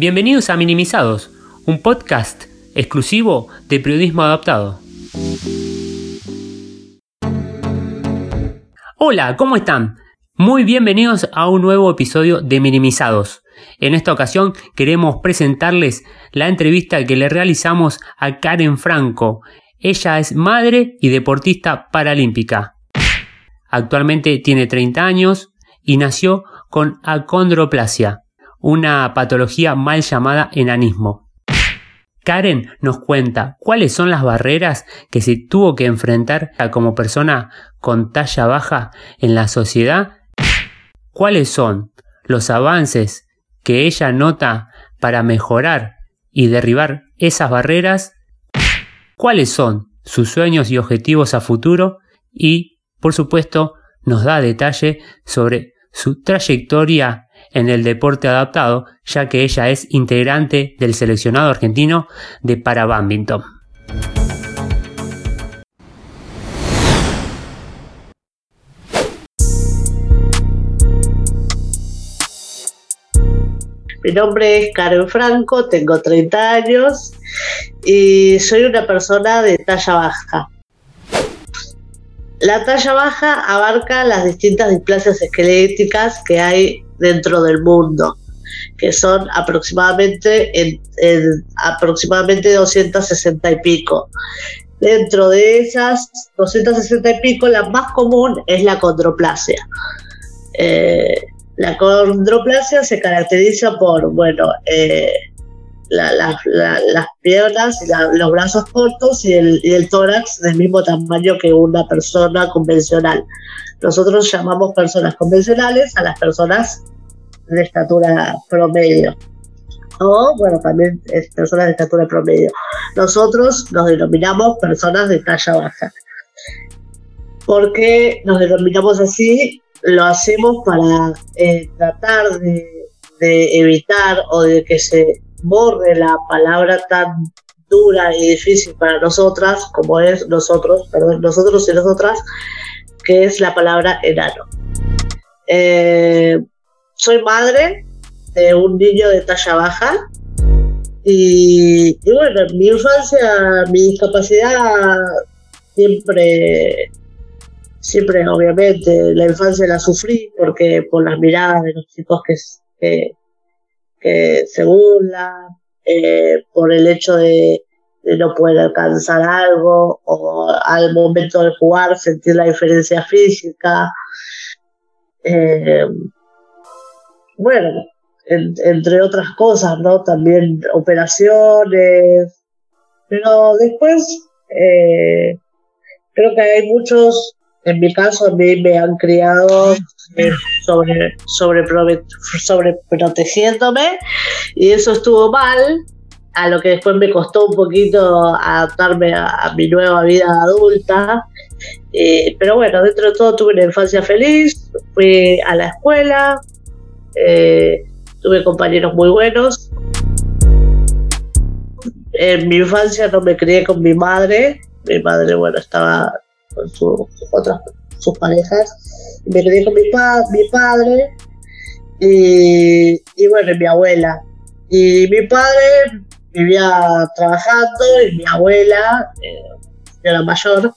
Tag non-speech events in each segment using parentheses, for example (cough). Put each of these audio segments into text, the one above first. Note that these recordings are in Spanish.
Bienvenidos a Minimizados, un podcast exclusivo de periodismo adaptado. Hola, ¿cómo están? Muy bienvenidos a un nuevo episodio de Minimizados. En esta ocasión queremos presentarles la entrevista que le realizamos a Karen Franco. Ella es madre y deportista paralímpica. Actualmente tiene 30 años y nació con acondroplasia, una patología mal llamada enanismo. Karen nos cuenta cuáles son las barreras que se tuvo que enfrentar como persona con talla baja en la sociedad, cuáles son los avances que ella nota para mejorar y derribar esas barreras, cuáles son sus sueños y objetivos a futuro y, por supuesto, nos da detalle sobre su trayectoria en el deporte adaptado, ya que ella es integrante del seleccionado argentino de para. Mi nombre es Karen Franco, tengo 30 años y soy una persona de talla baja. La talla baja abarca las distintas displasias esqueléticas que hay dentro del mundo, que son aproximadamente, en, aproximadamente 260 y pico. Dentro de esas 260 y pico, la más común es la condroplasia. Eh, la condroplasia se caracteriza por, bueno, eh, las piernas y los brazos cortos y el, tórax del mismo tamaño que una persona convencional. Nosotros llamamos personas convencionales a las personas de estatura promedio. O, bueno, también es personas de estatura promedio. Nosotros nos denominamos personas de talla baja. ¿Por qué nos denominamos así? Lo hacemos para eh, tratar de, de evitar o de que se borre la palabra tan dura y difícil para nosotras como es nosotros, perdón, nosotros y nosotras, que es la palabra enano. Eh, soy madre de un niño de talla baja y, bueno, en mi infancia, mi discapacidad siempre, siempre obviamente, la infancia la sufrí porque por las miradas de los chicos que, que se burla eh, por el hecho de, no poder alcanzar algo o al momento de jugar sentir la diferencia física. Eh, bueno, entre otras cosas, ¿no? También operaciones. Pero después eh, creo que hay muchos, en mi caso a mí me han criado sobre, sobre, sobre protegiéndome y eso estuvo mal, a lo que después me costó un poquito adaptarme a, mi nueva vida adulta. Eh, pero bueno, dentro de todo tuve una infancia feliz, fui a la escuela, eh, tuve compañeros muy buenos. En mi infancia no me crié con mi madre, mi madre, bueno, estaba con sus otras sus parejas. Me quedé con mi, mi padre y, bueno, mi abuela. Y mi padre vivía trabajando y mi abuela, eh, era mayor,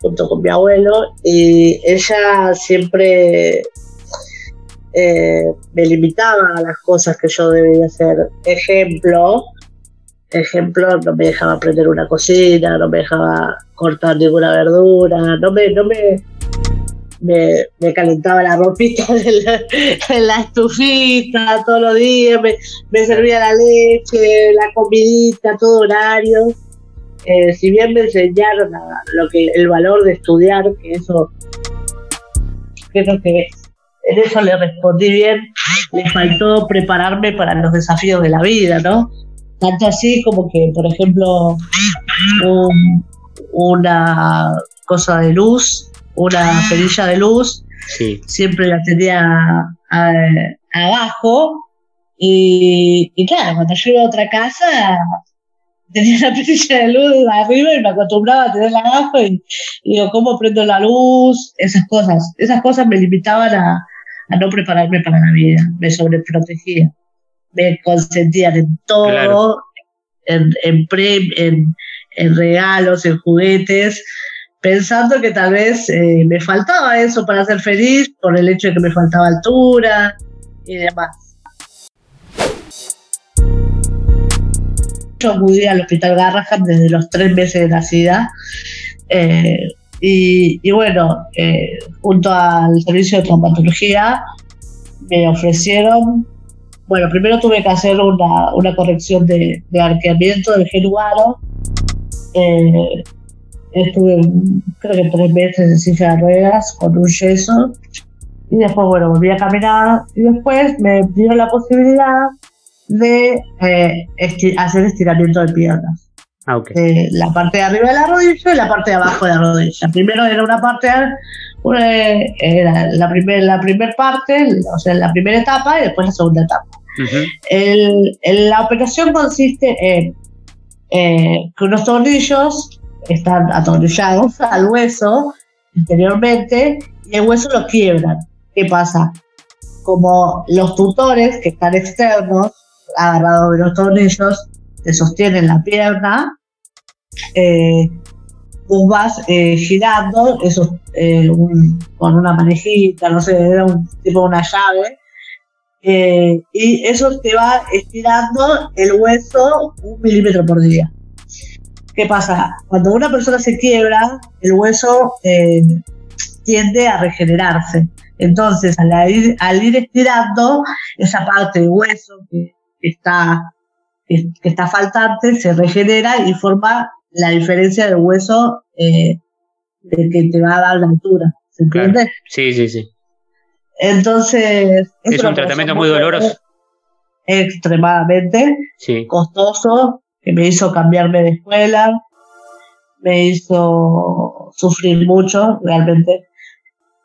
junto con mi abuelo, y ella siempre eh, me limitaba a las cosas que yo debía hacer. Ejemplo, ejemplo, no me dejaba aprender una cocina, no me dejaba cortar ninguna verdura, no me, no me, me, calentaba la ropita (laughs) en la, estufita todos los días, me, servía la leche, la comidita, todo horario. Eh, si bien me enseñaron lo que el valor de estudiar, que eso creo que en eso le respondí bien, le faltó prepararme para los desafíos de la vida, ¿no? Tanto así como que, por ejemplo, una cosa de luz una perilla de luz, siempre la tenía abajo. Y, claro, cuando yo iba a otra casa, tenía la (laughs) perilla de luz arriba y me acostumbraba a tenerla abajo y, digo, ¿cómo prendo la luz? Esas cosas. Esas cosas me limitaban a, no prepararme para la vida, me sobreprotegía. Me consentían en todo, en, en, en, en, regalos, en juguetes, pensando que tal vez eh, me faltaba eso para ser feliz por el hecho de que me faltaba altura y demás. Yo acudí al Hospital Garrahan desde los tres meses de nacida. Eh, y, bueno, eh, junto al servicio de traumatología me ofrecieron, bueno, primero tuve que hacer una, corrección de, arqueamiento del genugaro. Eh, estuve creo que tres meses en silla de ruedas con un yeso y después, bueno, volví a caminar y después me dieron la posibilidad de eh, hacer estiramiento de piernas. Ah, la parte de arriba de la rodilla y la parte de abajo de la rodilla. Primero era una parte, era la primera la primer parte, o sea, la primera etapa y después la segunda etapa. La operación consiste en eh, que unos tornillos están atornillados al hueso interiormente y el hueso lo quiebran. ¿Qué pasa? Como los tutores que están externos, agarrados de los tornillos, te sostienen la pierna, eh, vos vas eh, girando eso, eh, con una manejita, no sé, era un tipo una llave, y eso te va estirando el hueso un milímetro por día. ¿Qué pasa? Cuando una persona se quiebra, el hueso tiende a regenerarse. Entonces, al ir, al ir estirando esa parte de hueso que, está, que, está faltante, se regenera y forma la diferencia del hueso eh, que te va a dar la altura. ¿Se entiende? Sí, sí, sí. Entonces. Es un tratamiento muy doloroso. Extremadamente costoso, que me hizo cambiarme de escuela, me hizo sufrir mucho, realmente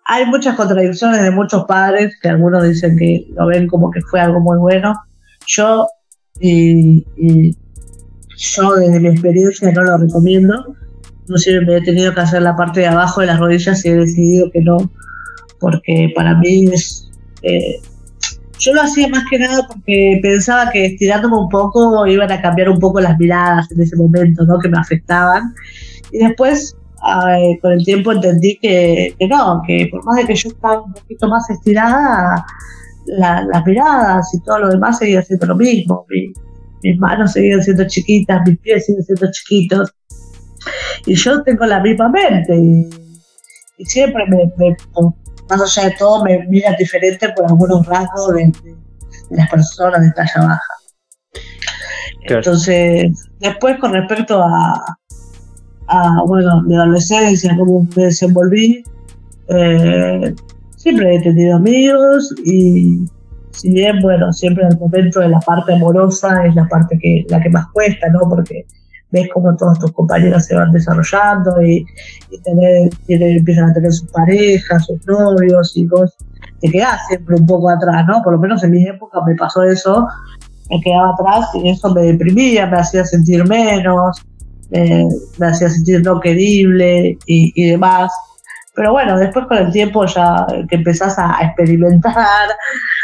hay muchas contradicciones de muchos padres que algunos dicen que lo ven como que fue algo muy bueno. Yo, y, yo desde mi experiencia no lo recomiendo. Inclusive me he tenido que hacer la parte de abajo de las rodillas y he decidido que no, porque para mí es... Eh, yo lo hacía más que nada porque pensaba que estirándome un poco iban a cambiar un poco las miradas en ese momento, ¿no? Que me afectaban. Y después con el tiempo entendí que, no, que por más de que yo estaba un poquito más estirada, las miradas y todo lo demás seguían siendo lo mismo. mis manos seguían siendo chiquitas, mis pies siguen siendo chiquitos. Y yo tengo la misma mente. Y, siempre, me, más allá de todo, me mira diferente por algunos rasgos de, las personas de talla baja. Entonces, después con respecto a, a, bueno, mi adolescencia, cómo me desenvolví. Eh, siempre he tenido amigos y si bien, bueno, siempre en el momento de la parte amorosa es la parte que la que más cuesta, ¿no? Porque ves cómo todos tus compañeros se van desarrollando y, empiezan a tener sus parejas, sus novios y vos te quedás siempre un poco atrás, ¿no? Por lo menos en mi época me pasó eso, me quedaba atrás y eso me deprimía, me hacía sentir menos, eh, me hacía sentir no querible y, demás. Pero bueno, después con el tiempo ya que empezás a experimentar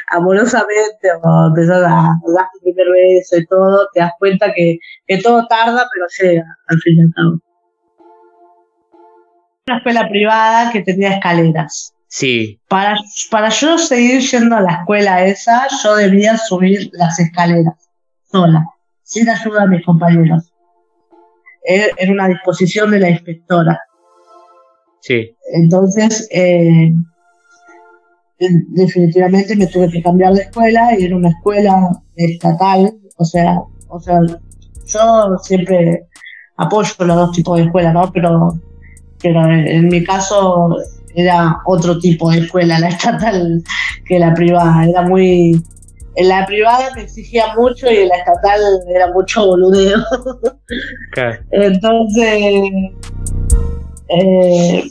amorosamente o empezás a dar tu primer beso y todo, te das cuenta que, todo tarda, pero llega al fin y al cabo. Una escuela privada que tenía escaleras. Sí. Para, para yo seguir yendo a la escuela esa, yo debía subir las escaleras sola, sin ayuda de mis compañeros era una disposición de la inspectora. Sí. Entonces, eh, definitivamente me tuve que cambiar de escuela y era una escuela estatal, o sea, o sea, yo siempre apoyo los dos tipos de escuela, ¿no? Pero, pero en mi caso era otro tipo de escuela, la estatal que la privada, era muy en la privada me exigía mucho y en la estatal era mucho boludeo. (laughs) Entonces, eh,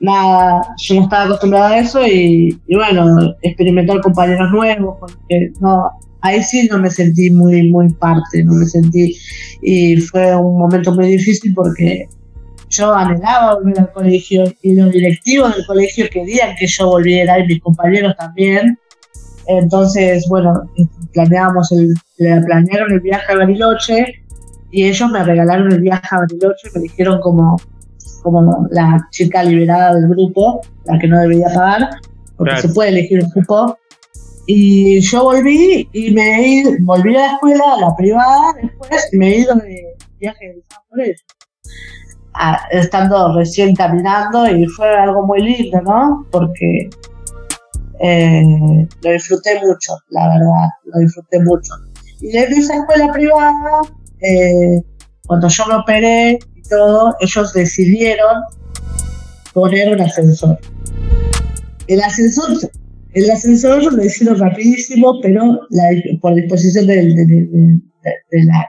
nada, yo no estaba acostumbrada a eso y, bueno, experimentar compañeros nuevos, porque no, ahí sí no me sentí muy, muy parte, no me sentí, y fue un momento muy difícil porque yo anhelaba volver al colegio y los directivos del colegio querían que yo volviera y mis compañeros también, entonces, bueno, planeábamos el, planearon el viaje a Bariloche y ellos me regalaron el viaje a Bariloche, me dijeron como, como la chica liberada del grupo, la que no debería pagar, porque se puede elegir un grupo. Y yo volví y me volví a la escuela, a la privada, después me he ido de viaje de por ellos estando recién caminando y fue algo muy lindo, ¿no? Porque eh, lo disfruté mucho, la verdad, lo disfruté mucho. Y desde esa escuela privada, eh, cuando yo me operé y todo, ellos decidieron poner un ascensor. El ascensor, el ascensor lo hicieron rapidísimo, pero por disposición de, de la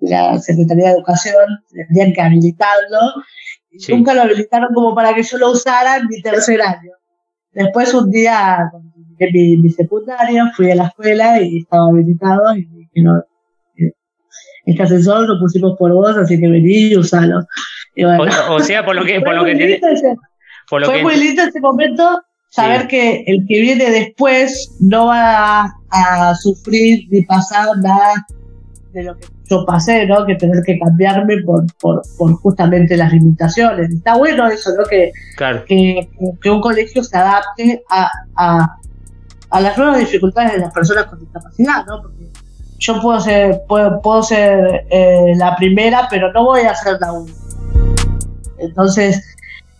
la Secretaría de Educación tendrían que habilitarlo. Nunca lo habilitaron como para que yo lo usara en mi tercer año. Después un día, en mi, mi secundaria, fui a la escuela y estaba habilitado y dije, no, este asesor lo pusimos por vos, así que vení y usalo. o, sea, por lo que... Por lo que fue muy lindo ese momento saber que el que viene después no va a, a sufrir ni pasar nada de lo que yo pasé, ¿no? Que tener que cambiarme por, por, por justamente las limitaciones. Está bueno eso, ¿no? Que, que, que, un colegio se adapte a, a, a, las nuevas dificultades de las personas con discapacidad, ¿no? Porque yo puedo ser, puedo, puedo ser eh, la primera, pero no voy a ser la única. Entonces,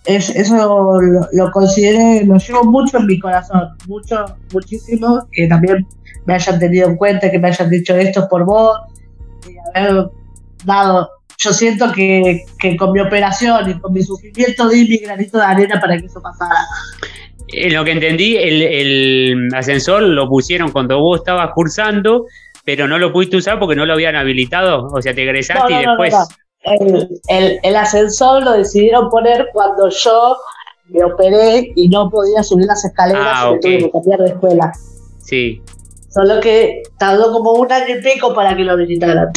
es, eso lo, lo considero, lo llevo mucho en mi corazón, mucho, muchísimo, que también me hayan tenido en cuenta, que me hayan dicho esto por vos, haber dado. Yo siento que, con mi operación y con mi sufrimiento di mi granito de arena para que eso pasara. En lo que entendí, el, ascensor lo pusieron cuando vos estabas cursando, pero no lo pudiste usar porque no lo habían habilitado. O sea, te egresaste y después. El, ascensor lo decidieron poner cuando yo me operé y no podía subir las escaleras ah, y tuve que cambiar de escuela. Sí. Solo que tardó como un año y pico para que lo habilitaran.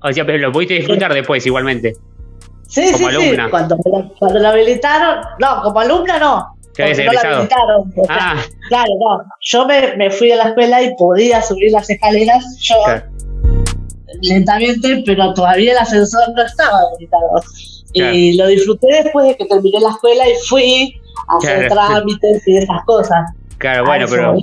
O sea, pero lo pudiste disfrutar después igualmente. Sí, como sí, alumna. sí. Cuando, cuando lo habilitaron, no, como alumna no. No lo habilitaron. ah. Claro, no. Yo me, me, fui a la escuela y podía subir las escaleras yo lentamente, pero todavía el ascensor no estaba habilitado. Y lo disfruté después de que terminé la escuela y fui a hacer trámites y esas cosas. Claro, bueno, pero.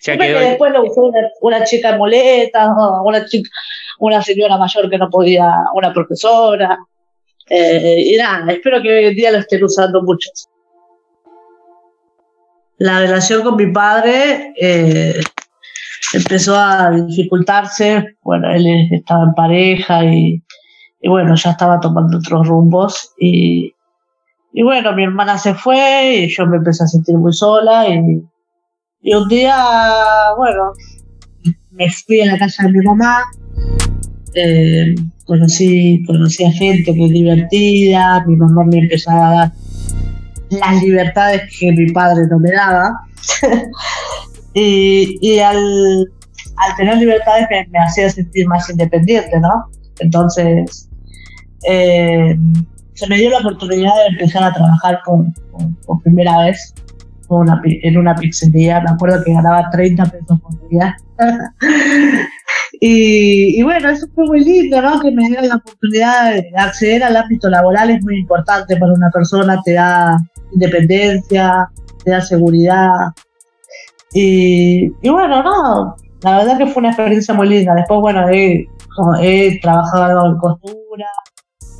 Ya quedó... que después lo usó una, chica en muletas, una, chica, una señora mayor que no podía, una profesora. Eh, y nada, espero que hoy en día lo estén usando muchos. La relación con mi padre eh, empezó a dificultarse. Bueno, él estaba en pareja y, y bueno, ya estaba tomando otros rumbos. Y, y bueno, mi hermana se fue y yo me empecé a sentir muy sola y y un día, bueno, me fui a la casa de mi mamá, eh, conocí, conocí a gente es divertida, mi mamá me empezó a dar las libertades que mi padre no me daba. (laughs) y, al, tener libertades me, hacía sentir más independiente, ¿no? Entonces, eh, se me dio la oportunidad de empezar a trabajar por primera vez en una pizzería, me acuerdo que ganaba 30 pesos por día. (laughs) y, bueno, eso fue muy lindo, ¿no? Que me dio la oportunidad de acceder al ámbito laboral, es muy importante para una persona, te da independencia, te da seguridad. Y, bueno, no, la verdad que fue una experiencia muy linda. Después, bueno, he, he trabajado en costura,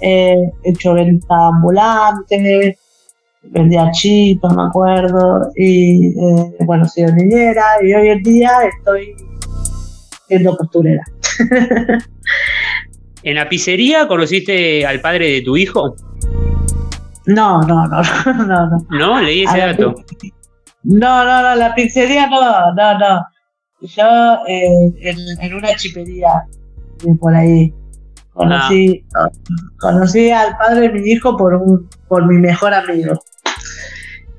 he hecho venta ambulante, vendía chipas, me acuerdo, y eh, bueno, soy niñera y hoy en día estoy siendo costurera. (laughs) ¿En la pizzería conociste al padre de tu hijo? No, no, no, (laughs) no, no. ¿No? Leí ese dato. No, no, no, la pizzería no, no, no. Yo eh, en, una chipería de por ahí. Conocí, ah. conocí al padre de mi hijo por un, por mi mejor amigo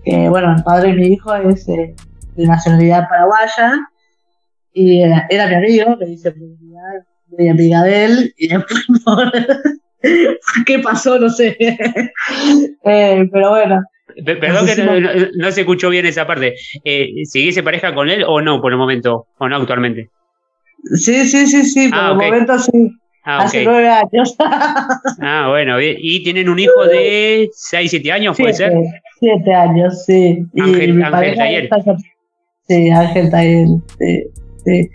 que bueno, el padre de mi hijo es eh, de nacionalidad paraguaya y era, mi amigo, me dice mi amiga de él y (laughs) después qué pasó, no sé. (laughs) Eh, pero bueno, Perdón que no, se escuchó bien esa parte. Eh, ¿Seguís pareja con él o no por el momento? ¿O no actualmente? Sí, sí, sí, sí, por ah, el momento sí. Ah, Hace nueve años. (laughs) ah, bueno, ¿y tienen un hijo de seis, siete años, puede ser? Siete años, sí. Ángel, Ángel Taller. sí, Ángel Taller. Sí, sí.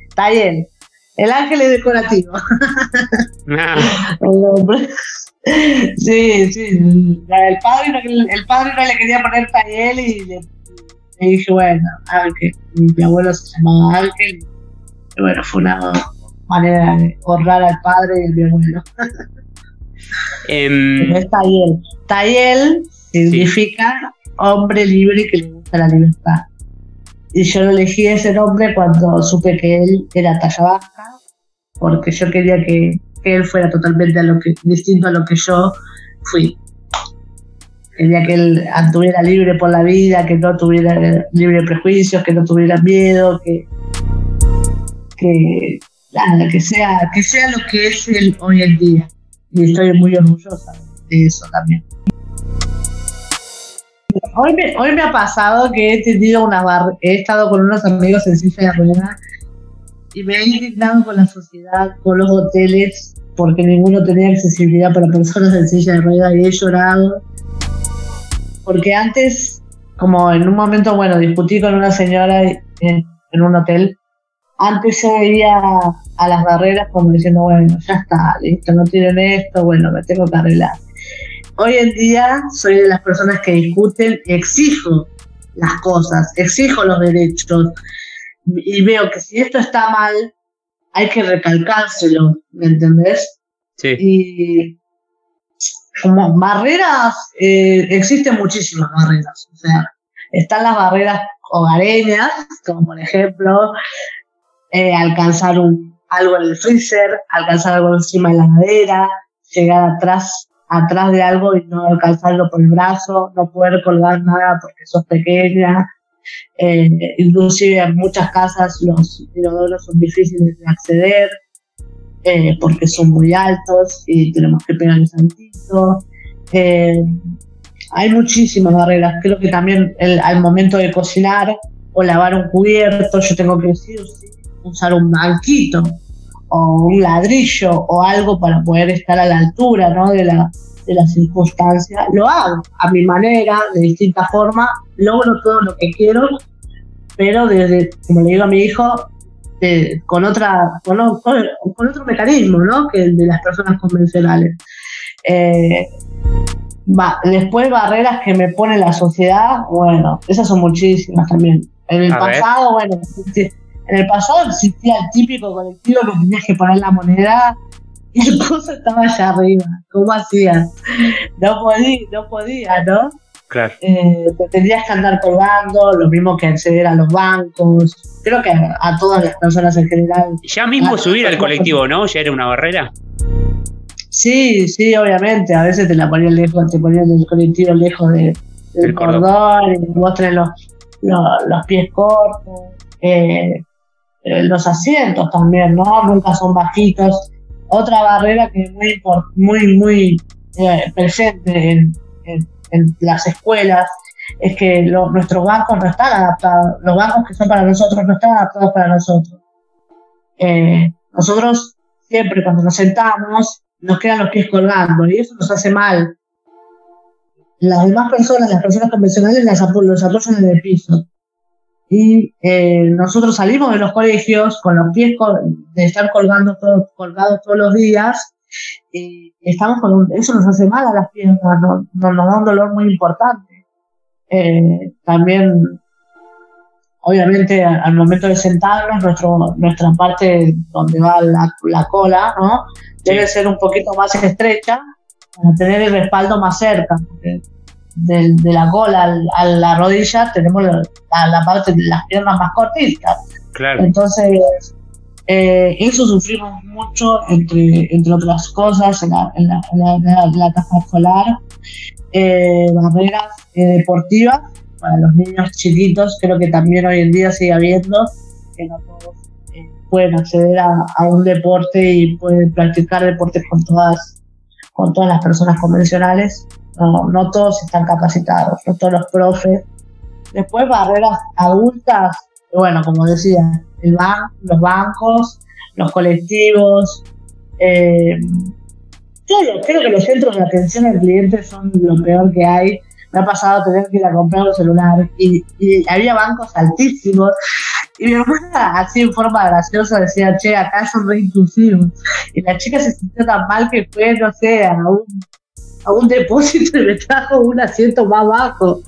El ángel es decorativo. Ah. Sí, sí. El padre, el padre no le quería poner Taller y le, dije, bueno, Ángel. Mi abuelo se llamaba Ángel. Y bueno, fue una manera de honrar al padre y al mi abuelo. Um, es Tayel. Tayel significa hombre libre que le gusta la libertad. Y yo elegí ese nombre cuando supe que él era talla baja, porque yo quería que, él fuera totalmente a lo que, distinto a lo que yo fui. Quería que él anduviera libre por la vida, que no tuviera libre prejuicios, que no tuviera miedo, que, que que sea, que sea lo que es él hoy en día. Y estoy muy orgullosa de eso también. Hoy me, hoy me ha pasado que he tenido una he estado con unos amigos en silla de ruedas y me he indignado con la sociedad, con los hoteles, porque ninguno tenía accesibilidad para personas en silla de ruedas y he llorado. Porque antes, como en un momento, bueno, discutí con una señora en un hotel antes yo veía a las barreras como diciendo, bueno, ya está, listo, no tienen esto, bueno, me tengo que arreglar. Hoy en día soy de las personas que discuten, exijo las cosas, exijo los derechos y veo que si esto está mal, hay que recalcárselo, ¿me entendés? Sí. Y como barreras, eh, existen muchísimas barreras, o sea, están las barreras hogareñas, como por ejemplo eh, alcanzar un, algo en el freezer, alcanzar algo encima de la madera, llegar atrás, atrás de algo y no alcanzarlo por el brazo, no poder colgar nada porque sos pequeña. Eh, inclusive en muchas casas los inodoros son difíciles de acceder eh, porque son muy altos y tenemos que pegar el saltito. Eh, hay muchísimas barreras. Creo que también el, al momento de cocinar o lavar un cubierto, yo tengo que decir, usar un banquito o un ladrillo o algo para poder estar a la altura ¿no? de, la, de la circunstancia, lo hago a mi manera, de distinta forma, logro todo lo que quiero, pero desde, como le digo a mi hijo, con otra con, con, otro mecanismo ¿no? que el de las personas convencionales. Eh, va, después barreras que me pone la sociedad, bueno, esas son muchísimas también. En el pasado, bueno, en el pasado existía el típico colectivo que tenías que poner la moneda y el coso estaba allá arriba. ¿Cómo hacías? No podía, no podía, ¿no? Claro. Eh, te tendrías que andar colgando, lo mismo que acceder a los bancos. Creo que a, todas las personas en general. Ya mismo subir al colectivo, ¿no? ¿Ya era una barrera? Sí, sí, obviamente. A veces te la ponían lejos, te ponían el colectivo lejos de, del cordón, y vos tenés los, los, pies cortos. Eh, los asientos también, ¿no? Nunca son bajitos. Otra barrera que es muy, muy, muy eh, presente en, las escuelas es que nuestros bancos no están adaptados. Los bancos que son para nosotros no están adaptados para nosotros. Eh, nosotros siempre cuando nos sentamos nos quedan los pies colgando y eso nos hace mal. Las demás personas, las personas convencionales, las, los apoyan en el piso. Y eh, nosotros salimos de los colegios con los pies de estar colgando colgados todos los días. Y estamos con eso nos hace mal a las piernas, nos, nos da un dolor muy importante. Eh, también, obviamente, al momento de sentarnos, nuestro, nuestra parte donde va la, la cola, ¿no? Debe ser un poquito más estrecha para tener el respaldo más cerca de, de la cola a la rodilla tenemos la, la, parte de las piernas más cortitas. Claro. Entonces, eh, eso sufrimos mucho, entre, entre otras cosas, en la, en la, en la, etapa escolar. Eh, barreras eh, deportivas para los niños chiquitos, creo que también hoy en día sigue habiendo, que no todos pueden acceder a, a, un deporte y pueden practicar deportes con todas, con todas las personas convencionales no, no todos están capacitados, no todos los profes. Después barreras adultas, bueno, como decía, el ban los bancos, los colectivos. Eh, todo, creo que los centros de atención al cliente son lo peor que hay. Me ha pasado tener que ir a comprar un celular y, había bancos altísimos. Y mi hermana, así en forma graciosa, decía, che, acá son re inclusivos. Y la chica se sintió tan mal que fue, no sé, a un, a un depósito y me trajo un asiento más bajo.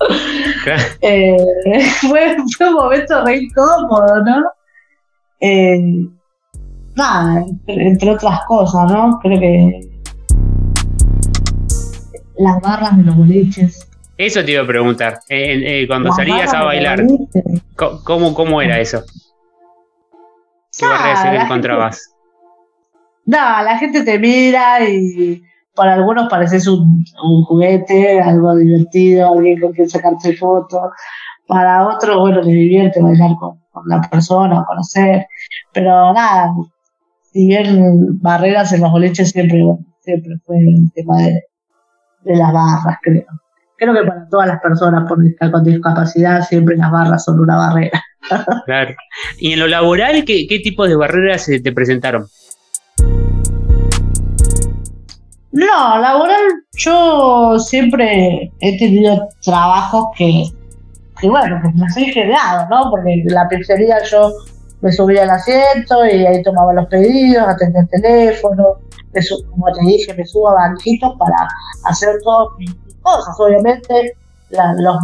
Eh, (laughs) fue, fue, un momento re incómodo, ¿no? Eh, nada, entre otras cosas, ¿no? Creo que las barras de los boliches. Eso te iba a preguntar. Eh, cuando salías a bailar, ¿cómo, ¿cómo era eso? ¿Qué barras encontrabas? No, la gente te mira y para algunos pareces un, un juguete, algo divertido, alguien con quien sacarte fotos. Para otros, bueno, les divierte bailar con, con la persona, conocer. Pero nada, si bien barreras en los boliches siempre, siempre fue el tema de, las barras, creo. Creo que para todas las personas con discapacidad siempre las barras son una barrera. Claro. ¿Y en lo laboral qué, qué tipo de barreras te presentaron? No, laboral yo siempre he tenido trabajos que, que bueno, que me he generado, ¿no? Porque la pizzería yo me subía al asiento y ahí tomaba los pedidos, atendía el teléfono, como te dije, me subo a banquitos para hacer todas mis cosas. Obviamente, los,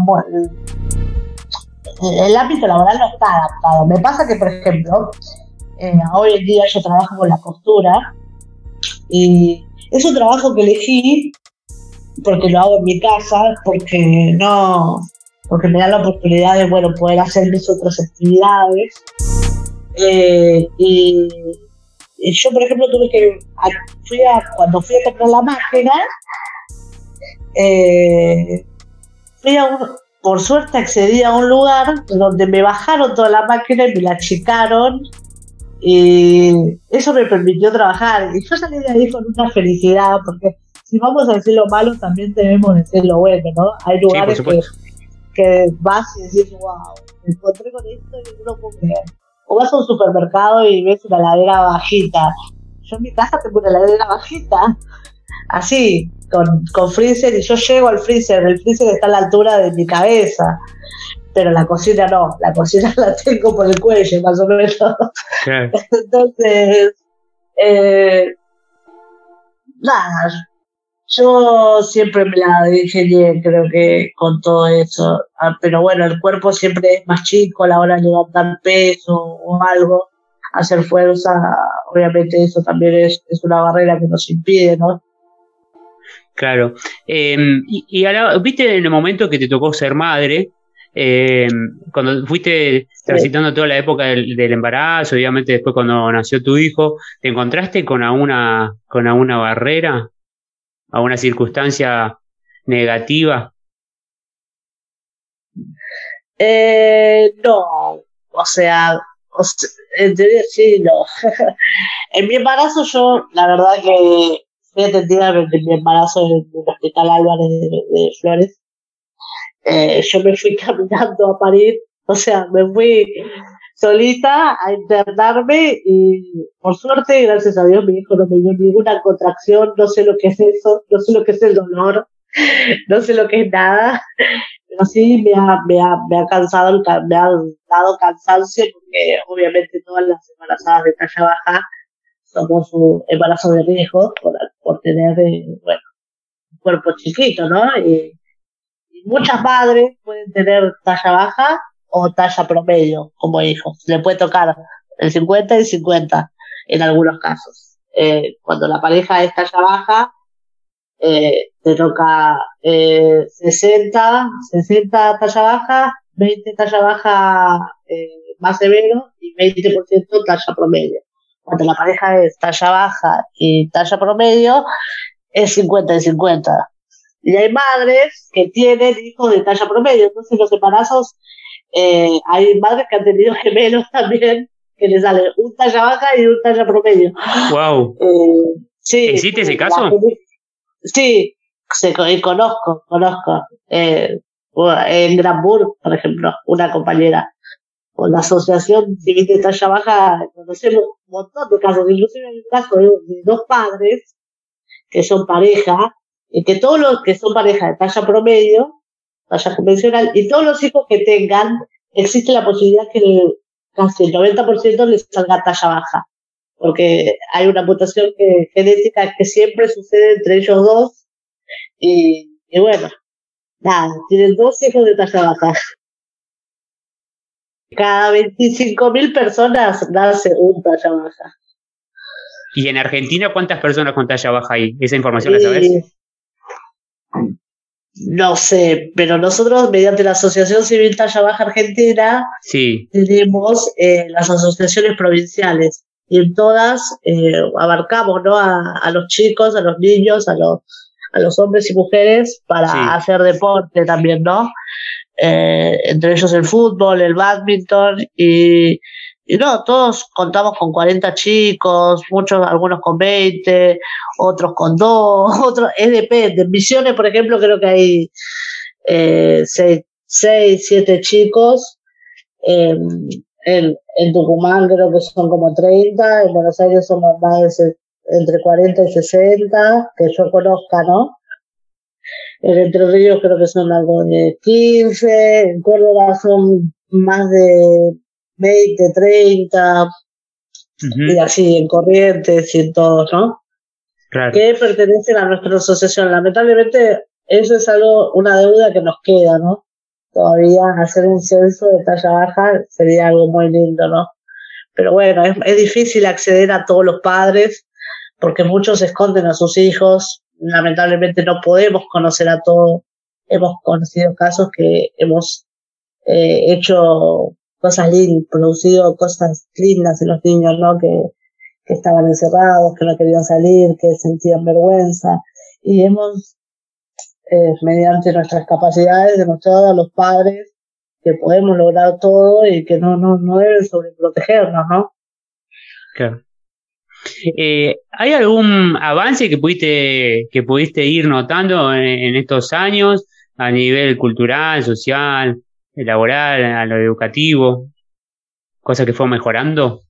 el, ámbito laboral no está adaptado. Me pasa que, por ejemplo, eh, hoy en día yo trabajo con la costura y es un trabajo que elegí porque lo hago en mi casa, porque no, porque me da la oportunidad de bueno poder hacer mis otras actividades. Eh, y, yo, por ejemplo, tuve que, fui a, cuando fui a comprar la máquina, eh, fui a un, por suerte accedí a un lugar donde me bajaron toda la máquina y me la achicaron y eso me permitió trabajar y yo salí de ahí con una felicidad porque si vamos a decir lo malo también debemos decir lo bueno, ¿no? Hay lugares que, que vas y decís, wow, me encontré con esto y no puedo creer o vas a un supermercado y ves una ladera bajita. Yo en mi casa tengo una ladera bajita, así, con, con freezer, y yo llego al freezer, el freezer está a la altura de mi cabeza, pero la cocina no, la cocina la tengo por el cuello, más o menos. (laughs) Entonces, eh, nada, yo siempre me la dije bien, creo que con todo eso. Ah, pero bueno, el cuerpo siempre es más chico a la hora de levantar peso o algo, hacer fuerza. Obviamente eso también es, una barrera que nos impide, ¿no? Claro. Em, y, ahora, viste en el momento que te tocó ser madre, em, cuando fuiste transitando toda la época del, del, embarazo, obviamente después cuando nació tu hijo, ¿te encontraste con alguna, con alguna barrera? a una circunstancia negativa? Eh, no, o sea, en teoría sí, no. (laughs) en mi embarazo yo, la verdad que fui atendida en mi embarazo en el Hospital Álvarez de, Flores. Eh, yo me fui (laughs) caminando a parir, o sea, me fui solita a internarme y por suerte, gracias a Dios, mi hijo no me dio ninguna contracción, no sé lo que es eso, no sé lo que es el dolor, (laughs) no sé lo que es nada, pero sí me ha, me ha, me ha cansado, me ha dado cansancio porque obviamente todas las embarazadas de talla baja somos un embarazo de riesgo por, por tener, eh, bueno, un cuerpo chiquito, ¿no? y muchas madres pueden tener talla baja o talla promedio como hijo. Le puede tocar el 50 y 50 en algunos casos. Eh, cuando la pareja es talla baja, eh, te toca eh, 60, 60 talla baja, 20 talla baja eh, más severo y 20% talla promedio. Cuando la pareja es talla baja y talla promedio, es 50 y 50. Y hay madres que tienen hijos de talla promedio, entonces los embarazos eh, hay madres que han tenido gemelos también, que les sale un talla baja y un talla promedio. Wow. Eh, sí, ¿Existe ese caso? Sí, se, conozco, conozco. Eh, en Granburg, por ejemplo, una compañera. O la Asociación Civil de Talla Baja, conocemos un montón de casos, inclusive en el caso de, dos padres que son pareja, y que todos los que son pareja de talla promedio, talla convencional, y todos los hijos que tengan, existe la posibilidad que casi el 90% les salga talla baja. Porque hay una mutación que, genética que siempre sucede entre ellos dos. Y, y bueno, Nada, tienen dos hijos de talla baja. Cada 25.000 personas nace un talla baja. ¿Y en Argentina cuántas personas con talla baja hay? ¿Esa información la sabes? No sé, pero nosotros mediante la Asociación Civil Talla Baja Argentina sí. tenemos eh, las asociaciones provinciales y en todas eh, abarcamos ¿no? a, a, los chicos, a los niños, a los a los hombres y mujeres para hacer deporte también, ¿no? Eh, entre ellos el fútbol, el badminton y, y no, todos contamos con 40 chicos, muchos, algunos con 20, otros con 2, (laughs) otros, es depende. En Misiones, por ejemplo, creo que hay eh, 6, 7 chicos. en, en Tucumán creo que son como 30, en Buenos Aires son más de entre 40 y 60, que yo conozca, ¿no? En Entre Ríos creo que son algo de 15, en Córdoba son más de 20, 30, y así en Corrientes y en todos, ¿no? Claro. Que pertenecen a nuestra asociación. Lamentablemente, eso es algo, una deuda que nos queda, ¿no? Todavía hacer un censo de talla baja sería algo muy lindo, ¿no? Pero bueno, es, es difícil acceder a todos los padres porque muchos esconden a sus hijos. Lamentablemente no podemos conocer a todos. Hemos conocido casos que hemos eh, hecho cosas lindas, producido cosas lindas en los niños, ¿no? Que, que estaban encerrados, que no querían salir, que sentían vergüenza. Y hemos, eh, mediante nuestras capacidades, demostrado a los padres que podemos lograr todo y que no, no, no deben sobreprotegernos, ¿no? Claro. Eh, ¿Hay algún avance que pudiste, que pudiste ir notando en, estos años a nivel cultural, social, laboral, a lo educativo? ¿Cosa que fue mejorando?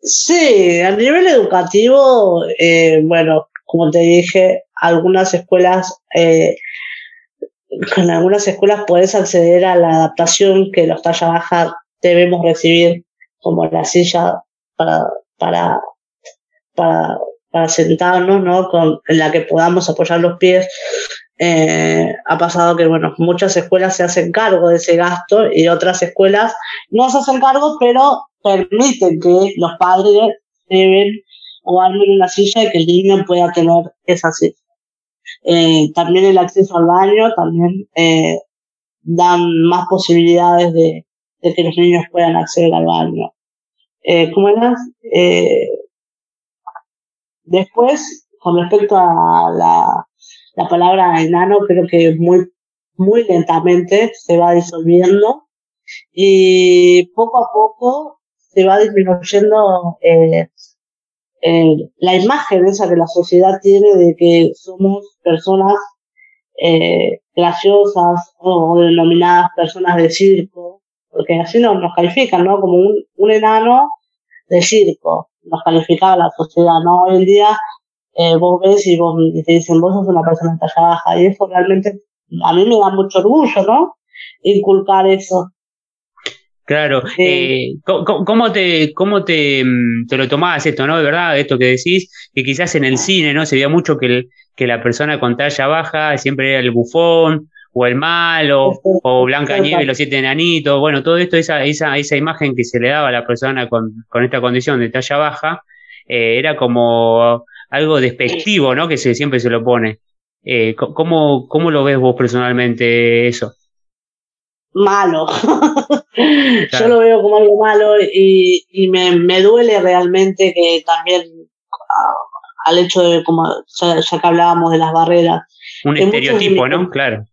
Sí, a nivel educativo, eh, bueno, como te dije, algunas escuelas, eh, en algunas escuelas puedes acceder a la adaptación que los talla baja debemos recibir, como la silla para para, para, para sentarnos, ¿no? Con, en la que podamos apoyar los pies. Eh, ha pasado que, bueno, muchas escuelas se hacen cargo de ese gasto y otras escuelas no se hacen cargo, pero permiten que los padres deben o armen una silla y que el niño pueda tener esa silla. Eh, también el acceso al baño, también eh, dan más posibilidades de, de que los niños puedan acceder al baño eh, ¿cómo eras? Eh, después, con respecto a la, la palabra enano, creo que muy, muy lentamente se va disolviendo y poco a poco se va disminuyendo eh, la imagen esa que la sociedad tiene de que somos personas eh, graciosas o denominadas personas de circo, porque así nos, nos califican, ¿no? Como un, un enano de circo, nos calificaba la sociedad, ¿no? Hoy en día eh, vos ves y, vos, te dicen, vos sos una persona de talla baja, y eso realmente a mí me da mucho orgullo, ¿no? Inculcar eso. Claro, eh, ¿cómo, te, cómo te, mm, te lo tomabas esto, no? De verdad, esto que decís, que quizás en el cine, ¿no? Se veía mucho que, el, que la persona con talla baja siempre era el bufón, o el malo, o Blanca Nieve los siete enanitos, bueno, todo esto, esa, esa, esa imagen que se le daba a la persona con, con esta condición de talla baja, eh, era como algo despectivo, ¿no? Que se, siempre se lo pone. Eh, ¿cómo, ¿Cómo lo ves vos personalmente eso? Malo. (laughs) Yo lo veo como algo malo y, y me, me duele realmente que también al hecho de, como ya, ya que hablábamos de las barreras. Un estereotipo, ¿no? Claro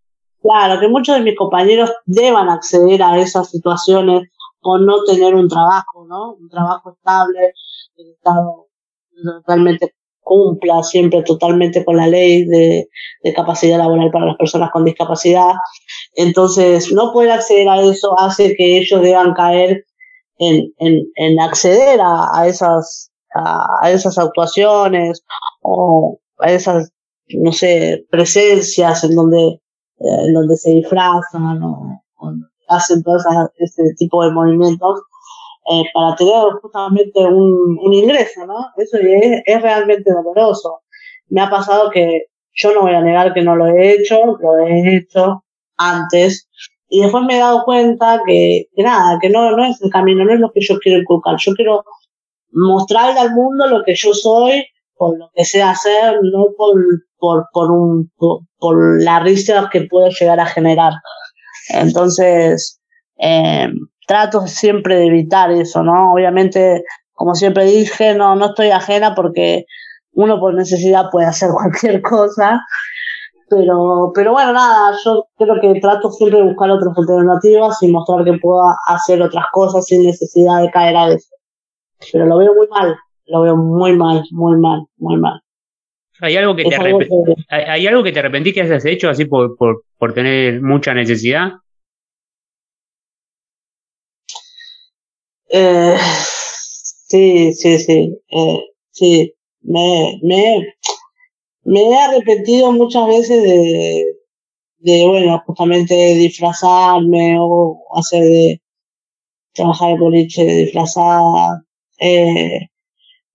Claro, que muchos de mis compañeros deban acceder a esas situaciones por no tener un trabajo, ¿no? Un trabajo estable, el Estado realmente cumpla siempre totalmente con la ley de, capacidad laboral para las personas con discapacidad. Entonces, no poder acceder a eso hace que ellos deban caer en, acceder a, esas, a, esas actuaciones o a esas, no sé, presencias en donde, eh, en donde se disfrazan o, hacen todo ese tipo de movimientos eh, para tener justamente un, un ingreso, ¿no? Eso es, es, realmente doloroso. Me ha pasado que yo no voy a negar que no lo he hecho, lo he hecho antes, y después me he dado cuenta que, que nada, que no, no es el camino, no es lo que yo quiero inculcar. Yo quiero mostrarle al mundo lo que yo soy, por lo que sé hacer, no por, por, por, un, por, por la risa que puedo llegar a generar. Entonces, eh, trato siempre de evitar eso, ¿no? Obviamente, como siempre dije, no, no estoy ajena porque uno por necesidad puede hacer (laughs) cualquier cosa, pero, pero bueno, nada, yo creo que trato siempre de buscar otras alternativas y mostrar que puedo hacer otras cosas sin necesidad de caer a eso. Pero lo veo muy mal, lo veo muy mal, muy mal, muy mal. ¿Hay algo que, te, ¿Hay algo que te arrepentí que hayas hecho así por, por, por tener mucha necesidad? Eh, sí, sí, sí, eh, sí. Me, me, me he arrepentido muchas veces de, de, bueno, justamente disfrazarme o hacer de trabajar el boliche disfrazada. Eh,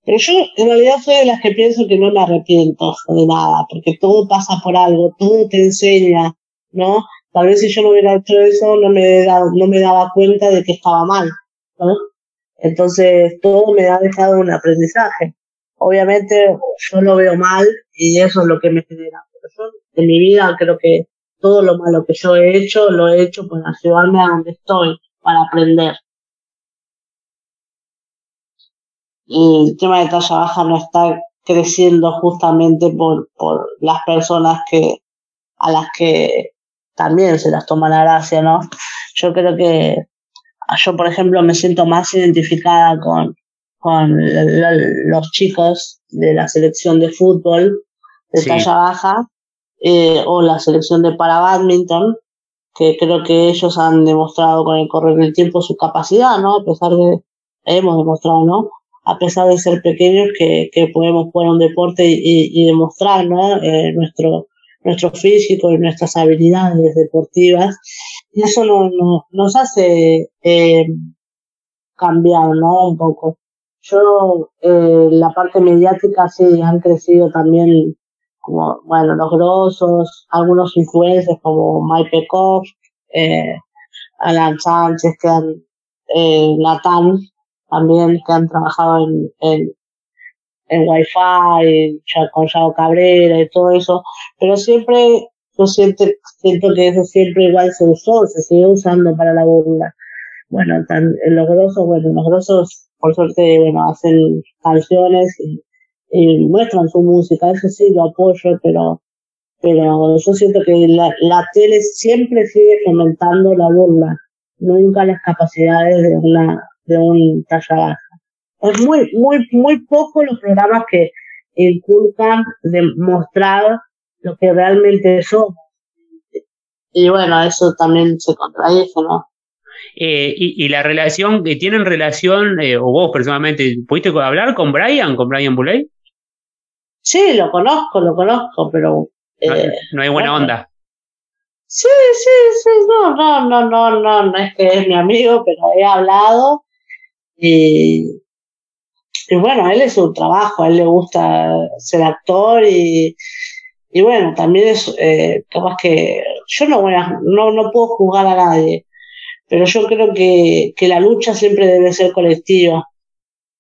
pero yo en realidad soy de las que pienso que no me arrepiento de nada, porque todo pasa por algo, todo te enseña, ¿no? Tal vez si yo no hubiera hecho eso no me, no me daba cuenta de que estaba mal. Entonces, todo me ha dejado un aprendizaje. Obviamente, yo lo veo mal y eso es lo que me genera. en mi vida creo que todo lo malo que yo he hecho, lo he hecho para llevarme a donde estoy, para aprender. Y el tema de talla baja no está creciendo justamente por, por las personas que, a las que también se las toma la gracia, ¿no? Yo creo que yo, por ejemplo, me siento más identificada con, con los chicos de la selección de fútbol de talla baja eh, o la selección de para badminton, que creo que ellos han demostrado con el correr del tiempo su capacidad, ¿no? A pesar de, hemos demostrado, ¿no? A pesar de ser pequeños, que, que podemos jugar un deporte y, y demostrar, ¿no? Eh, nuestro, nuestro físico y nuestras habilidades deportivas. Y eso no, no, nos hace eh, cambiar, ¿no? Un poco. Yo, eh, la parte mediática sí han crecido también como, bueno, los grosos, algunos influencers como Mike Pekoff, eh, Alan Sánchez, que han, eh, Natán, también, que han trabajado en, en, en Wi-Fi, con Chavo Cabrera y todo eso, pero siempre yo siento, siento que eso siempre igual se usó, se sigue usando para la burla. Bueno, tan, los grosos, bueno, los grosos por suerte, bueno, hacen canciones y, y, muestran su música, eso sí lo apoyo, pero, pero yo siento que la, la tele siempre sigue fomentando la burla, nunca las capacidades de una, de un talla baja. Es muy, muy, muy poco los programas que inculcan de mostrar lo que realmente somos. Y bueno, eso también se contradice, ¿no? Eh, y, la relación, que ¿tienen relación, eh, o vos personalmente, pudiste hablar con Brian, con Brian Bulley? Sí, lo conozco, lo conozco, pero... Eh, no, hay buena onda. Sí, sí, sí, no, no, no, no, no, no es que es mi amigo, pero he hablado y, y bueno, él es su trabajo, a él le gusta ser actor y, y bueno, también es eh, capaz que yo no voy a, no, no puedo juzgar a nadie, pero yo creo que, que la lucha siempre debe ser colectiva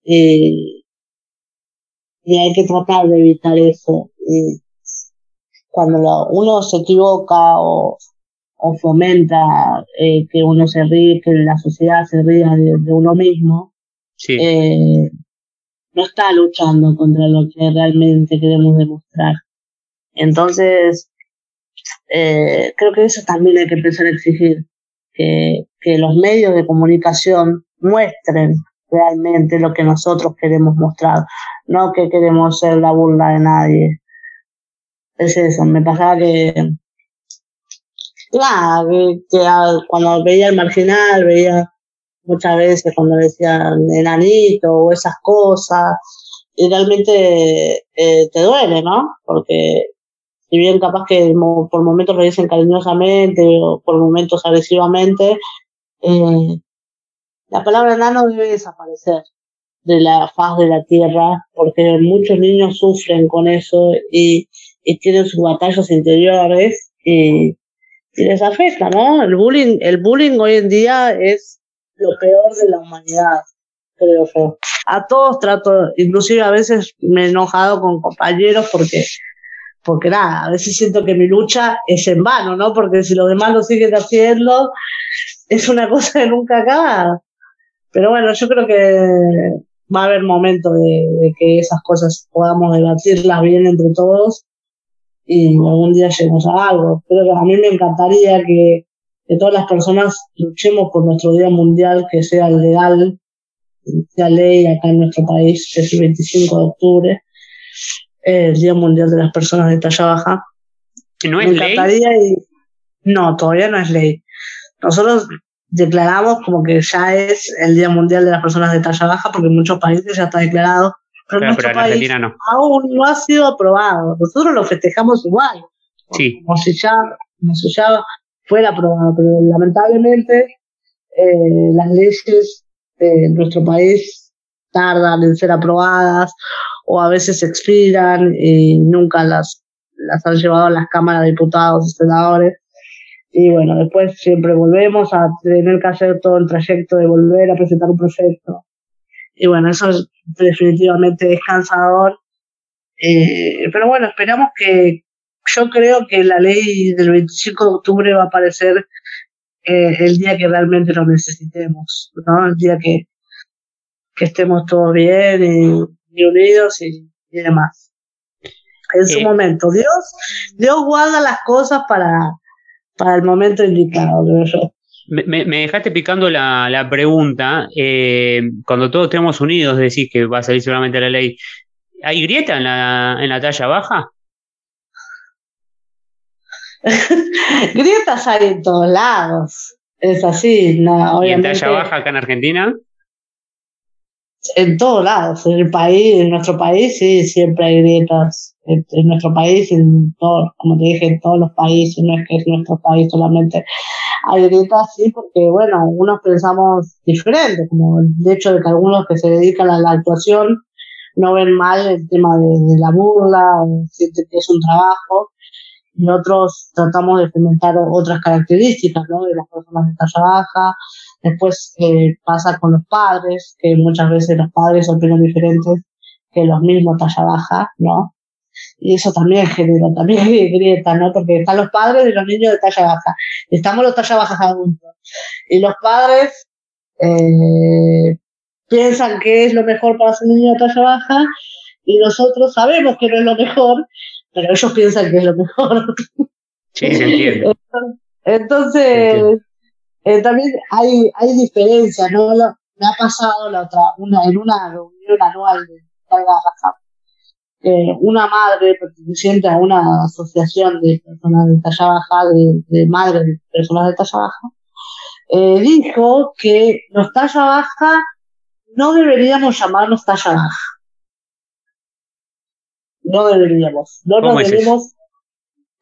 y, y hay que tratar de evitar eso. Y cuando uno se equivoca o, o fomenta eh, que uno se ríe, que la sociedad se ría de, uno mismo, eh, no está luchando contra lo que realmente queremos demostrar. Entonces, eh, creo que eso también hay que empezar a exigir, que, que los medios de comunicación muestren realmente lo que nosotros queremos mostrar, no que queremos ser la burla de nadie. Es eso, me pasaba que, claro, que, cuando veía el marginal, veía muchas veces cuando decían enanito o esas cosas, y realmente eh, te duele, ¿no? Porque si bien capaz que por momentos lo cariñosamente o por momentos agresivamente, eh, la palabra enano debe desaparecer de la faz de la tierra porque muchos niños sufren con eso y, y tienen sus batallas interiores y, y les afecta, ¿no? El bullying, el bullying hoy en día es lo peor de la humanidad, creo yo. A todos trato, inclusive a veces me he enojado con compañeros porque porque nada, a veces siento que mi lucha es en vano, ¿no? Porque si los demás lo siguen haciendo, es una (laughs) cosa que nunca acaba. Pero bueno, yo creo que va a haber momento de, que esas cosas podamos debatirlas bien entre todos y algún día lleguemos a algo. Pero a mí me encantaría que, que todas las personas luchemos por nuestro Día Mundial, que sea legal, sea ley acá en nuestro país, que es el 25 de octubre, el Día Mundial de las Personas de Talla Baja. ¿No es ley? No, todavía no es ley. Nosotros declaramos como que ya es el Día Mundial de las Personas de Talla Baja, porque en muchos países ya está declarado. Pero, en nuestro país aún no ha sido aprobado. Nosotros lo festejamos igual. Sí. Como si ya, como si ya fuera aprobado. Pero lamentablemente eh, las leyes de nuestro país tardan en ser aprobadas o a veces expiran y nunca las, las han llevado a las cámaras de diputados y senadores. Y bueno, después siempre volvemos a tener que hacer todo el trayecto de volver a presentar un proyecto. Y bueno, eso definitivamente es cansador. Eh, pero bueno, esperamos que, yo creo que la ley del 25 de octubre va a aparecer eh, el día que realmente lo necesitemos, ¿no? El día que, que estemos todos bien y, unidos y, demás. En su momento, Dios, Dios guarda las cosas para, para el momento indicado, creo yo. Me, me, dejaste picando la, la pregunta. Eh, cuando todos estemos unidos, decís que va a salir seguramente la ley. ¿Hay grieta en la, en la talla baja? (laughs) Grietas hay en todos lados. Es así, no, ¿Y en talla baja acá en Argentina? En todos lados, en el país, en nuestro país sí, siempre hay grietas. En, nuestro país, en todo, como te dije, en todos los países, no es que es nuestro país solamente. Hay grietas, sí, porque, bueno, unos pensamos diferente, como el hecho de que algunos que se dedican a la actuación no ven mal el tema de, la burla, o sienten que es un trabajo, y otros tratamos de fomentar otras características, ¿no? De las personas de talla baja, Después eh, pasa con los padres, que muchas veces los padres opinan diferentes que los mismos talla baja, ¿no? Y eso también genera, también (laughs) grieta, ¿no? Porque están los padres y los niños de talla baja. Estamos los talla bajas adultos. Y los padres eh, piensan que es lo mejor para su niño de talla baja y nosotros sabemos que no es lo mejor, pero ellos piensan que es lo mejor. Sí, se entiende. (laughs) Entonces, eh, también hay, hay diferencias, ¿no? me ha pasado la otra, una, en una reunión anual de Carga Raja, eh, una madre perteneciente a una asociación de personas de talla baja, de, de madres de personas de talla baja, eh, dijo que los talla baja no deberíamos llamarnos talla baja. No deberíamos. No nos debemos.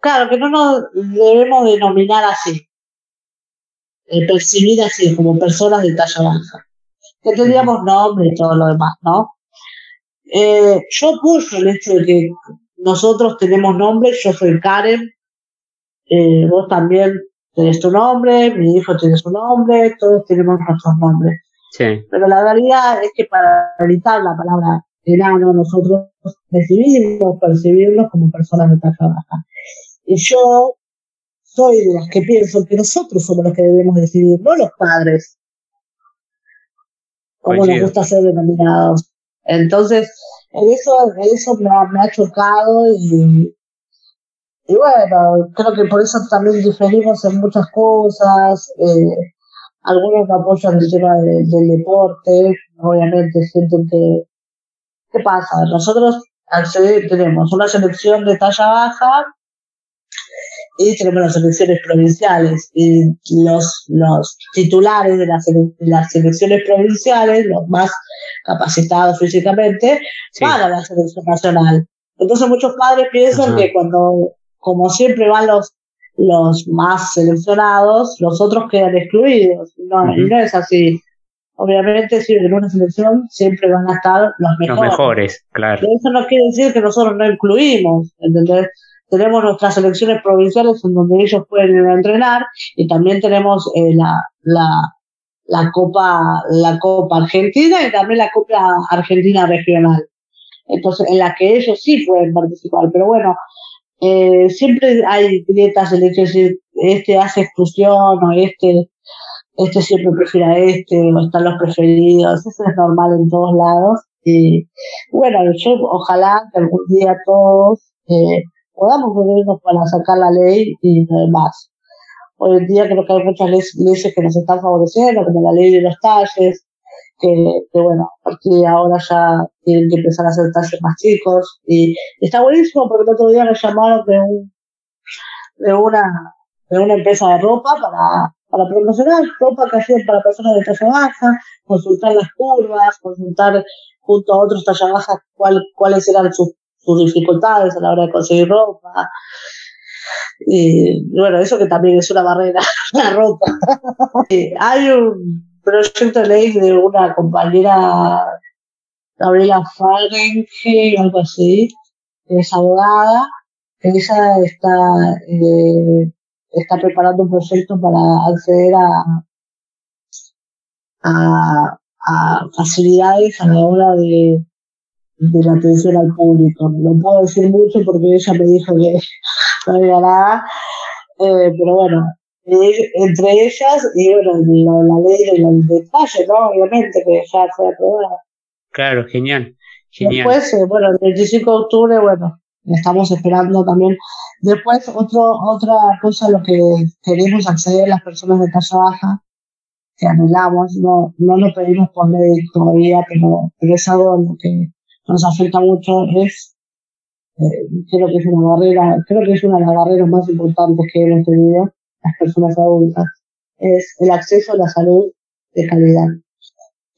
Claro, que no nos debemos denominar así eh, percibir así como personas de talla baja. Que tendríamos nombre y todo lo demás, ¿no? Eh, yo apoyo el hecho de que nosotros tenemos nombre, yo soy Karen, eh, vos también tenés tu nombre, mi hijo tiene su nombre, todos tenemos nuestros nombres. Sí. Pero la realidad es que para evitar la palabra enano, nosotros decidimos percibirnos como personas de talla baja. Y yo soy de las que pienso que nosotros somos los que debemos decidir, no los padres. Como nos gusta ser denominados. Entonces, en eso, eso me ha, chocado y, y bueno, creo que por eso también diferimos en muchas cosas. Eh, algunos apoyan el tema del deporte, obviamente sienten que, ¿Qué pasa? Nosotros tenemos una selección de talla baja y tenemos las elecciones provinciales. Y los, los titulares de las, las selecciones provinciales, los más capacitados físicamente, van a la selección nacional. Entonces muchos padres piensan que cuando, como siempre van los, los más seleccionados, los otros quedan excluidos. No, no es así. Obviamente, si en una selección siempre van a estar los mejores. Los mejores, claro. Pero eso no quiere decir que nosotros no incluimos, ¿entendés? Tenemos nuestras selecciones provinciales en donde ellos pueden entrenar y también tenemos eh, la, la, la Copa la Copa Argentina y también la Copa Argentina Regional. Entonces, en la que ellos sí pueden participar. Pero bueno, eh, siempre hay grietas en el que este hace exclusión o este, este siempre prefiere a este o están los preferidos. Eso es normal en todos lados. Y bueno, yo ojalá que algún día todos eh, podamos unirnos para sacar la ley y demás. Hoy en día creo que hay muchas leyes que nos están favoreciendo, como la ley de los talles, que, que bueno, a partir de ahora ya tienen que empezar a hacer talles más chicos. Y, está buenísimo porque el otro día me llamaron de un, de una, de una empresa de ropa para, para promocionar ropa que hacían para personas de talla baja, consultar las curvas, consultar junto a otros talla baja cuál, cuáles eran sus sus dificultades a la hora de conseguir ropa. Y bueno, eso que también es una barrera, (laughs) la ropa. Hay un proyecto de ley de una compañera, Gabriela Falgenke, algo así, que es abogada, que ella está, eh, está preparando un proyecto para acceder a, a, a facilidades a la hora de de la atención al público. No puedo decir mucho porque ella me dijo que (laughs) no había nada, eh, pero bueno, entre ellas y bueno, la, ley del detalle, ¿no? Obviamente, que ya fue aprobada. Claro, genial. genial. Después, eh, bueno, el 25 de octubre, bueno, estamos esperando también. Después, otro, otra cosa, lo que queremos acceder a las personas de casa baja, que anhelamos, no, no lo pedimos por ley todavía, pero, pero es algo lo que nos afecta mucho es, eh, creo que es una barrera, creo que es una de las barreras más importantes que hemos tenido las personas adultas, es el acceso a la salud de calidad.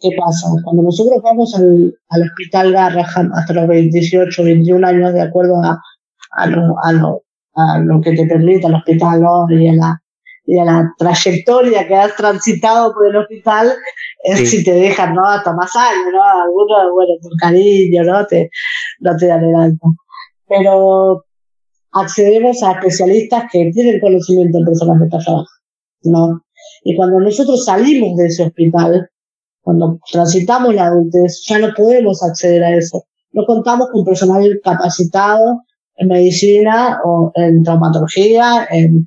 ¿Qué pasa? Cuando nosotros vamos al, al hospital Garrahan hasta los 18, 21 años, de acuerdo a, a, lo, a, lo, a lo que te permite el hospital ¿no? y a la y a la trayectoria que has transitado por el hospital es si te dejan, ¿no? Hasta más años, ¿no? Algunos, bueno, por cariño, ¿no? Te, no te dan el alta. Pero accedemos a especialistas que tienen conocimiento en personas de talla ¿no? Y cuando nosotros salimos de ese hospital, cuando transitamos la adultez, ya no podemos acceder a eso. No contamos con personal capacitado en medicina o en traumatología, en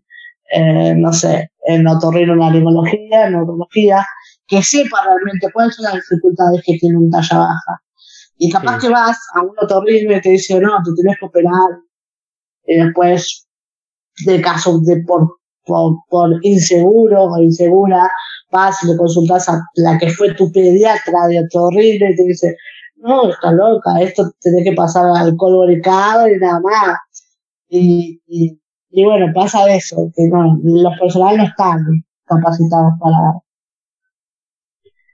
eh, no sé, en otorrinolaringología, en neurología, que sepa realmente cuáles son las dificultades que tiene un talla baja. Y capaz que vas a un otorrino y te dice, no, te tienes que operar. Y después, de caso de por, por, por inseguro o insegura, vas y le consultas a la que fue tu pediatra de otorrino y te dice, no, está loca, esto tiene que pasar al alcohol boricado y nada más. Y, y y bueno, pasa eso, que no, los personales no están capacitados para.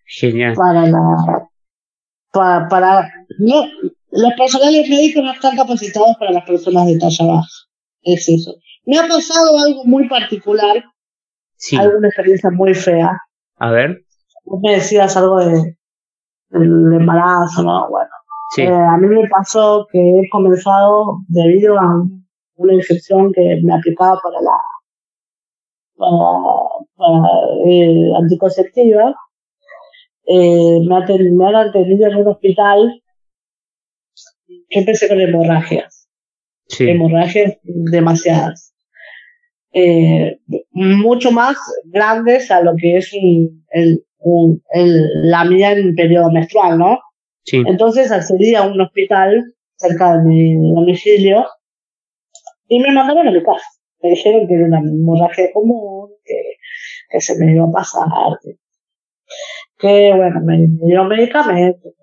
Genial. Para la. Para. para no, los personales médicos no están capacitados para las personas de talla baja. Es eso. Me ha pasado algo muy particular. Sí. Alguna experiencia muy fea. A ver. Vos me decías algo de, del embarazo, ¿no? Bueno. Sí. Eh, a mí me pasó que he comenzado debido a una infección que me aplicaba para la para, eh, anticonceptiva. Eh, me, han atendido en un hospital. Yo empecé con hemorragias. Hemorragias demasiadas. Eh, mucho más grandes a lo que es el, el, la mía en periodo menstrual, ¿no? Sí. Entonces accedí a un hospital cerca de mi domicilio y me mandaron a mi casa. Me dijeron que era una hemorragia común, que, que se me iba a pasar, que, bueno, me, dieron medicamentos.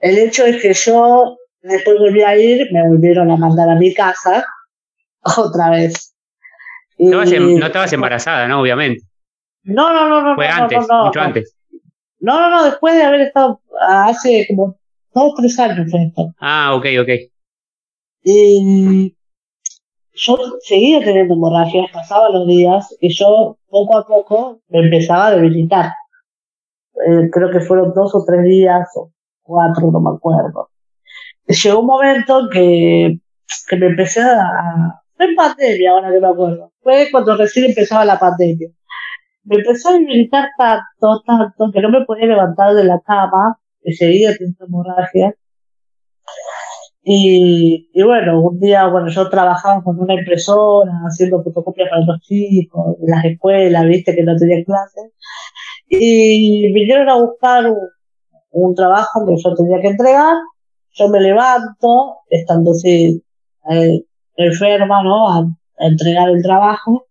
el hecho es que yo después volví a ir, me volvieron a mandar a mi casa (laughs) otra vez. no, estabas embarazada, ¿no? Obviamente. No, no, no, no. Fue antes, mucho antes. No, no, no, después de haber estado hace como dos o tres años fue esto. Ah, ok, ok. Y yo seguía teniendo hemorragias, pasaban los días y yo poco a poco me empezaba a debilitar. Eh, creo que fueron dos o tres días o cuatro, no me acuerdo. Llegó un momento que, que me empecé a... Fue en pandemia, ahora que me acuerdo. Fue cuando recién empezaba la pandemia. Me empezó a debilitar tanto, tanto, que no me podía levantar de la cama, que seguía teniendo hemorragia. Y, y bueno, un día, bueno, yo trabajaba con una impresora, haciendo fotocopias para los chicos, en las escuelas, viste, que no tenía clases. Y vinieron a buscar un, trabajo que yo tenía que entregar. Yo me levanto, estando así, eh, enferma, ¿no? A, a entregar el trabajo.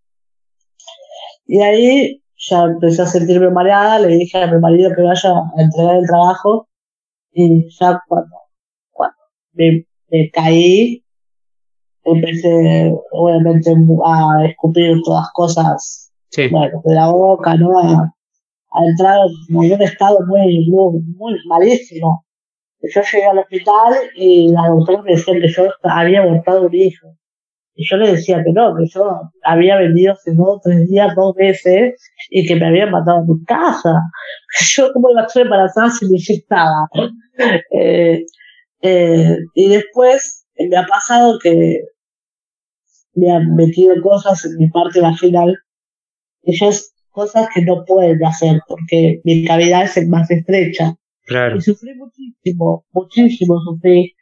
Y ahí ya empecé a sentirme mareada, le dije a mi marido que vaya a entregar el trabajo y ya cuando me, caí, empecé obviamente a escupir todas cosas bueno, de la boca, ¿no? A, entrar en un estado muy, muy, muy malísimo. Yo llegué al hospital y la doctora me decía que yo había abortado un hijo. Y yo le decía que no, que yo había vendido hace dos, tres días, dos veces, y que me habían matado en mi casa. (laughs) Yo, como iba a estar embarazada si me inyectaba? (laughs) eh, eh, y después me ha pasado que me han metido cosas en mi parte vaginal, esas cosas que no pueden hacer porque mi cavidad es más estrecha. Claro. Y sufrí muchísimo, muchísimo sufrí.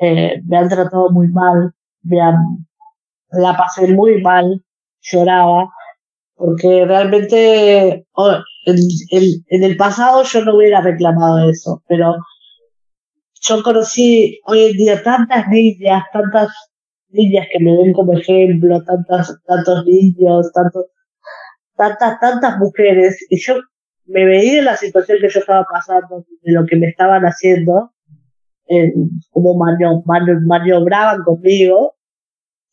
Eh, me han tratado muy mal, me han, la pasé muy mal, lloraba, porque realmente oh, en, en el pasado yo no hubiera reclamado eso, pero yo conocí hoy en día tantas niñas, tantas niñas que me ven como ejemplo, tantas, tantos niños, tantos, tantas, tantas mujeres, y yo me veía en la situación que yo estaba pasando, de lo que me estaban haciendo, eh, como maniobraban conmigo,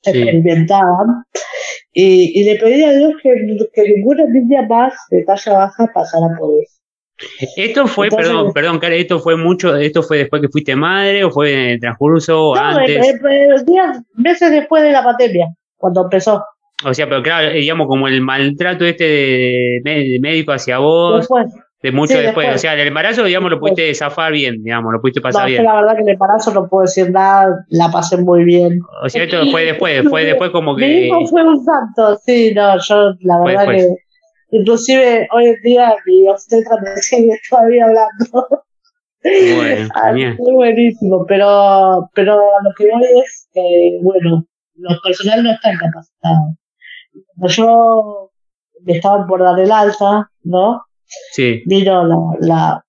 experimentaban, y, y, le pedí a Dios que, que ninguna niña más de talla baja pasara por eso. Esto fue, perdón, perdón, Cara, esto fue mucho, esto fue después que fuiste madre o fue en el transcurso no, antes. días, meses después de la pandemia, cuando empezó. O sea, pero claro, digamos como el maltrato este de, médico hacia vos. De mucho después. o sea, el embarazo, digamos, lo pudiste zafar bien, digamos, lo pudiste pasar bien. la verdad que el embarazo no puedo decir nada, la pasé muy bien. O sea, esto fue después, fue después como que... Mi hijo fue un santo, sí, no, yo la verdad que Inclusive hoy en día mi obstetra me (laughs) sigue todavía hablando. Bueno, muy buenísimo, pero, pero lo que voy es que, bueno, los personales no están capacitados. Cuando yo me estaban por dar el alta, ¿no? Sí. Vino la, la,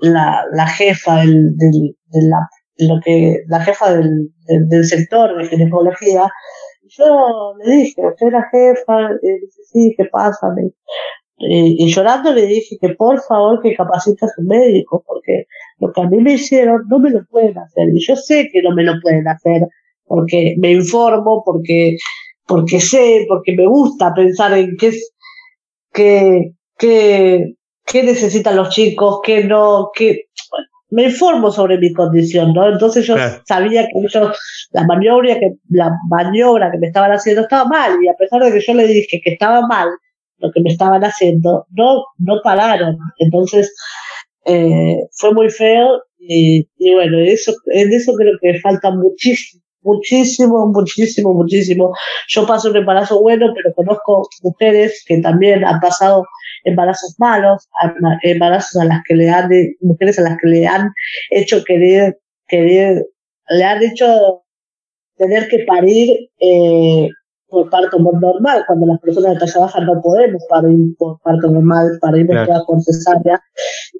la, la jefa del, del, de la, lo que, la jefa del, del, del sector de ginecología yo le dije, usted era jefa, y dice, sí, ¿qué pasa? Y, llorando le dije que por favor que capacite a su médico, porque lo que a mí me hicieron no me lo pueden hacer. Y yo sé que no me lo pueden hacer, porque me informo, porque, porque sé, porque me gusta pensar en qué es, qué, qué, qué necesitan los chicos, qué no, qué, me informo sobre mi condición, ¿no? Entonces yo sabía que ellos, la maniobra que, la maniobra que me estaban haciendo estaba mal, y a pesar de que yo le dije que estaba mal lo que me estaban haciendo, no, no pararon. Entonces, eh, fue muy feo, y, y bueno, eso, en eso creo que falta muchísimo, muchísimo, muchísimo, muchísimo. Yo paso un embarazo bueno, pero conozco mujeres que también han pasado embarazos malos, embarazos a las que le han, mujeres a las que le han hecho querer, querer, le han hecho tener que parir eh, por parto normal, cuando las personas de talla baja no podemos parir por parto normal, parimos claro. por cesárea,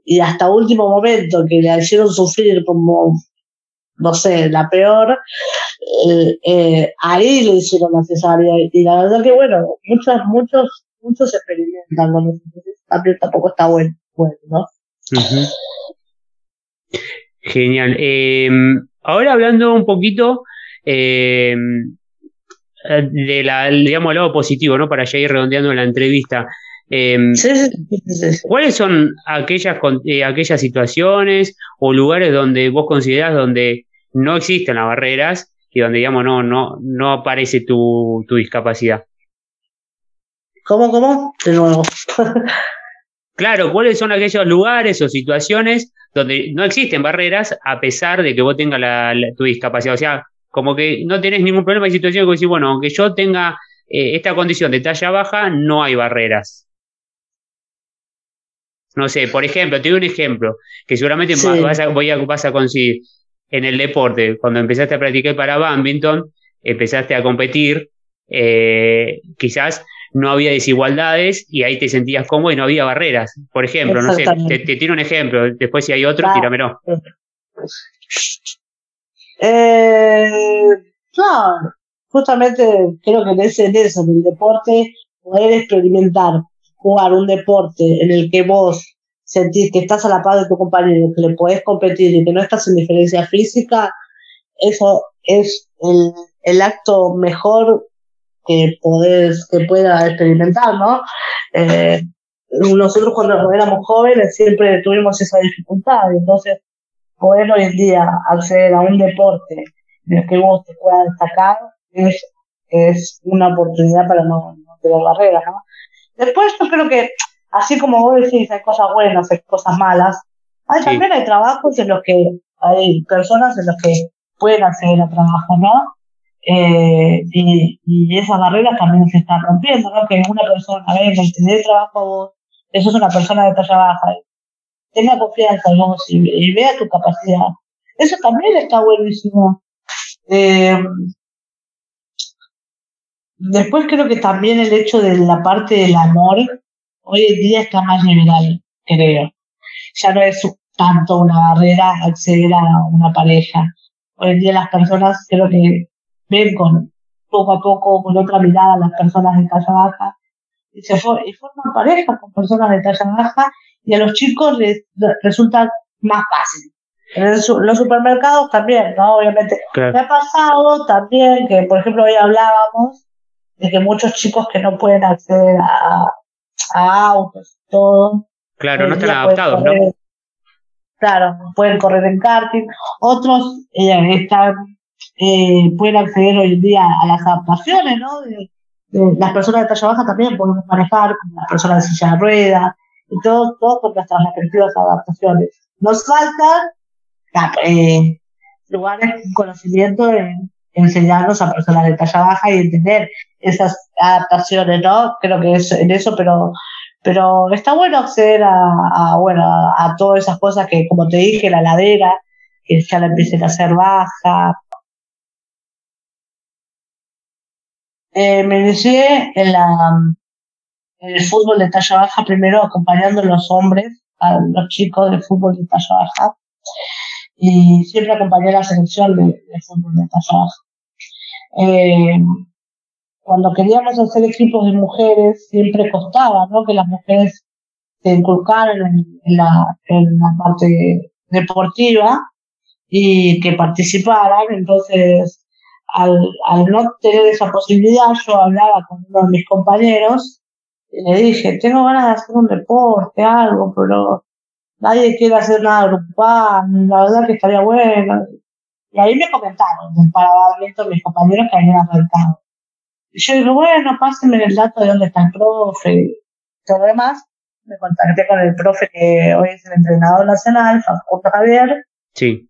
y hasta último momento que le hicieron sufrir como, no sé, la peor, eh, eh, ahí le hicieron la cesárea, y la verdad que bueno, muchos, muchos muchos experimentan con eso, también tampoco está bueno, bueno ¿no? Genial. Em, ahora hablando un poquito em, de la, digamos, lado positivo, ¿no? Para ya ir redondeando la entrevista. Em, ¿Cuáles son aquellas, eh, aquellas situaciones o lugares donde vos considerás donde no existen las barreras y donde, digamos, no, no, no aparece tu, tu discapacidad? ¿Cómo, cómo? De nuevo. claro, ¿cuáles son aquellos lugares o situaciones donde no existen barreras a pesar de que vos tengas la, tu discapacidad? O sea, como que no tenés ningún problema. Hay situaciones que decís, bueno, aunque yo tenga eh, esta condición de talla baja, no hay barreras. No sé, por ejemplo, te doy un ejemplo que seguramente vas, a, voy a, vas a conseguir en el deporte. Cuando empezaste a practicar para badminton, empezaste a competir, eh, quizás no había desigualdades y ahí te sentías cómodo y no había barreras. Por ejemplo, no sé, te, te tiro un ejemplo, después si hay otro, tíramelo. Eh, no, justamente creo que es en eso, en el deporte, poder experimentar, jugar un deporte en el que vos sentís que estás a la par de tu compañero, que le podés competir y que no estás en diferencia física, eso es el, el acto mejor que podés, que pueda experimentar, ¿no? Eh, nosotros cuando éramos jóvenes siempre tuvimos esa dificultad, entonces poder hoy en día acceder a un deporte en el que vos te puedas destacar es, es una oportunidad para no, tener barreras, ¿no? Después yo creo que, así como vos decís, hay cosas buenas, hay cosas malas, hay, también hay trabajos en los que hay personas en los que pueden acceder a trabajo, ¿no? Eh, y, y esas barreras también se están rompiendo, ¿no? Que una persona venga y te dé trabajo a vos, eso es una persona de talla baja, tenga confianza en vos y, vea tu capacidad. Eso también está buenísimo. Eh, después creo que también el hecho de la parte del amor hoy en día está más liberal, creo. Ya no es tanto una barrera acceder a una pareja. Hoy en día las personas creo que ven con poco a poco, con otra mirada a las personas de talla baja y, se y forman pareja con personas de talla baja y a los chicos les resulta más fácil. En, los supermercados también, ¿no? Obviamente. Me ha pasado también que, por ejemplo, hoy hablábamos de que muchos chicos que no pueden acceder a, a autos, todo. Claro, no están adaptados, ¿no? Claro, pueden correr en karting. Otros eh, están, eh, pueden acceder hoy en día a las adaptaciones, ¿no? De, las personas de talla baja también podemos manejar, como las personas de silla de ruedas, y todo, todo con nuestras respectivas adaptaciones. Nos faltan eh, lugares con conocimiento en enseñarnos a personas de talla baja y entender esas adaptaciones, ¿no? Creo que es en eso, pero pero está bueno acceder a, a bueno a, todas esas cosas que como te dije la ladera que ya la empiecen a hacer baja eh, me inicié en la en el fútbol de talla baja, primero acompañando a los hombres, a los chicos del fútbol de talla baja, y siempre acompañé a la selección de, fútbol de talla baja. Eh, cuando queríamos hacer equipos de mujeres, siempre costaba, ¿no? Que las mujeres se inculcaran en, la, en la parte deportiva y que participaran. Entonces, al, al no tener esa posibilidad, yo hablaba con uno de mis compañeros y le dije, tengo ganas de hacer un deporte, algo, pero nadie quiere hacer nada grupal, la verdad que estaría bueno. Y ahí me comentaron del parabadamiento mis compañeros que habían arrancado. Y yo digo, bueno, pásenme el dato de dónde está el profe y todo lo demás. Me contacté con el profe que hoy es el entrenador nacional, Francisco Javier. Sí.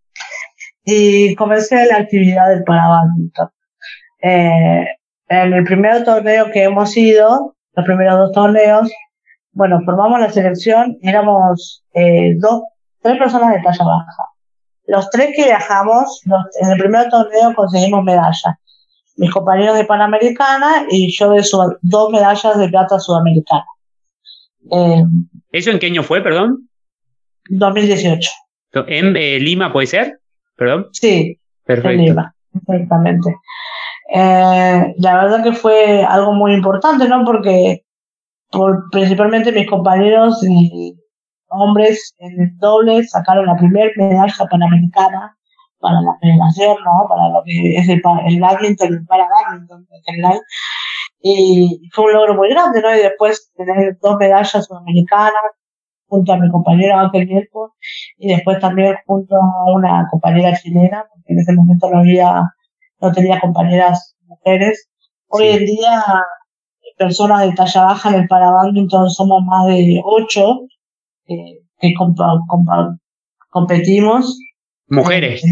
Y comencé la actividad del parabadminton. Eh, en el primer torneo que hemos ido, los primeros dos torneos, bueno, formamos la selección, éramos eh, dos, tres personas de talla baja. Los tres que viajamos, en el primer torneo conseguimos medallas. Mis compañeros de Panamericana y yo de dos medallas de plata sudamericana. Eh, ¿Eso en qué año fue, perdón? 2018. ¿En eh, Lima puede ser? ¿Perdón? Sí, Perfecto. en exactamente. Eh, la verdad que fue algo muy importante, ¿no? Porque por, principalmente mis compañeros hombres en el doble sacaron la primera medalla panamericana para la federación, ¿no? Para lo que es el, el badminton, para badminton en general. Y fue un logro muy grande, ¿no? Y después tener dos medallas sudamericanas junto a mi compañera Ángel y después también junto a una compañera chilena, porque en ese momento no había, no tenía compañeras mujeres. Hoy en día, personas de talla baja en el para somos más de ocho que competimos ¿Mujeres?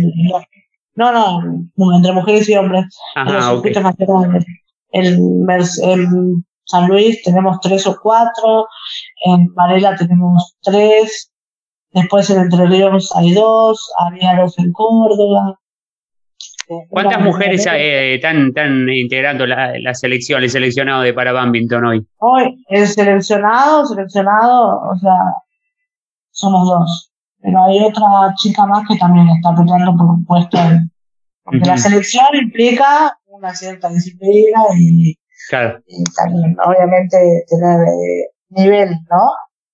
No, no, entre mujeres y hombres. Ajá, okay. En, en San Luis tenemos tres o cuatro, en Varela tenemos tres, después en Entre Ríos hay dos, había dos en Córdoba. ¿Cuántas mujeres eh, están, integrando la, la, selección, el seleccionado de para badminton hoy? Hoy, el seleccionado, seleccionado, o sea, somos dos pero hay otra chica más que también está peleando por un puesto. Porque la selección implica una cierta disciplina y, también, obviamente, tener eh, nivel, ¿no?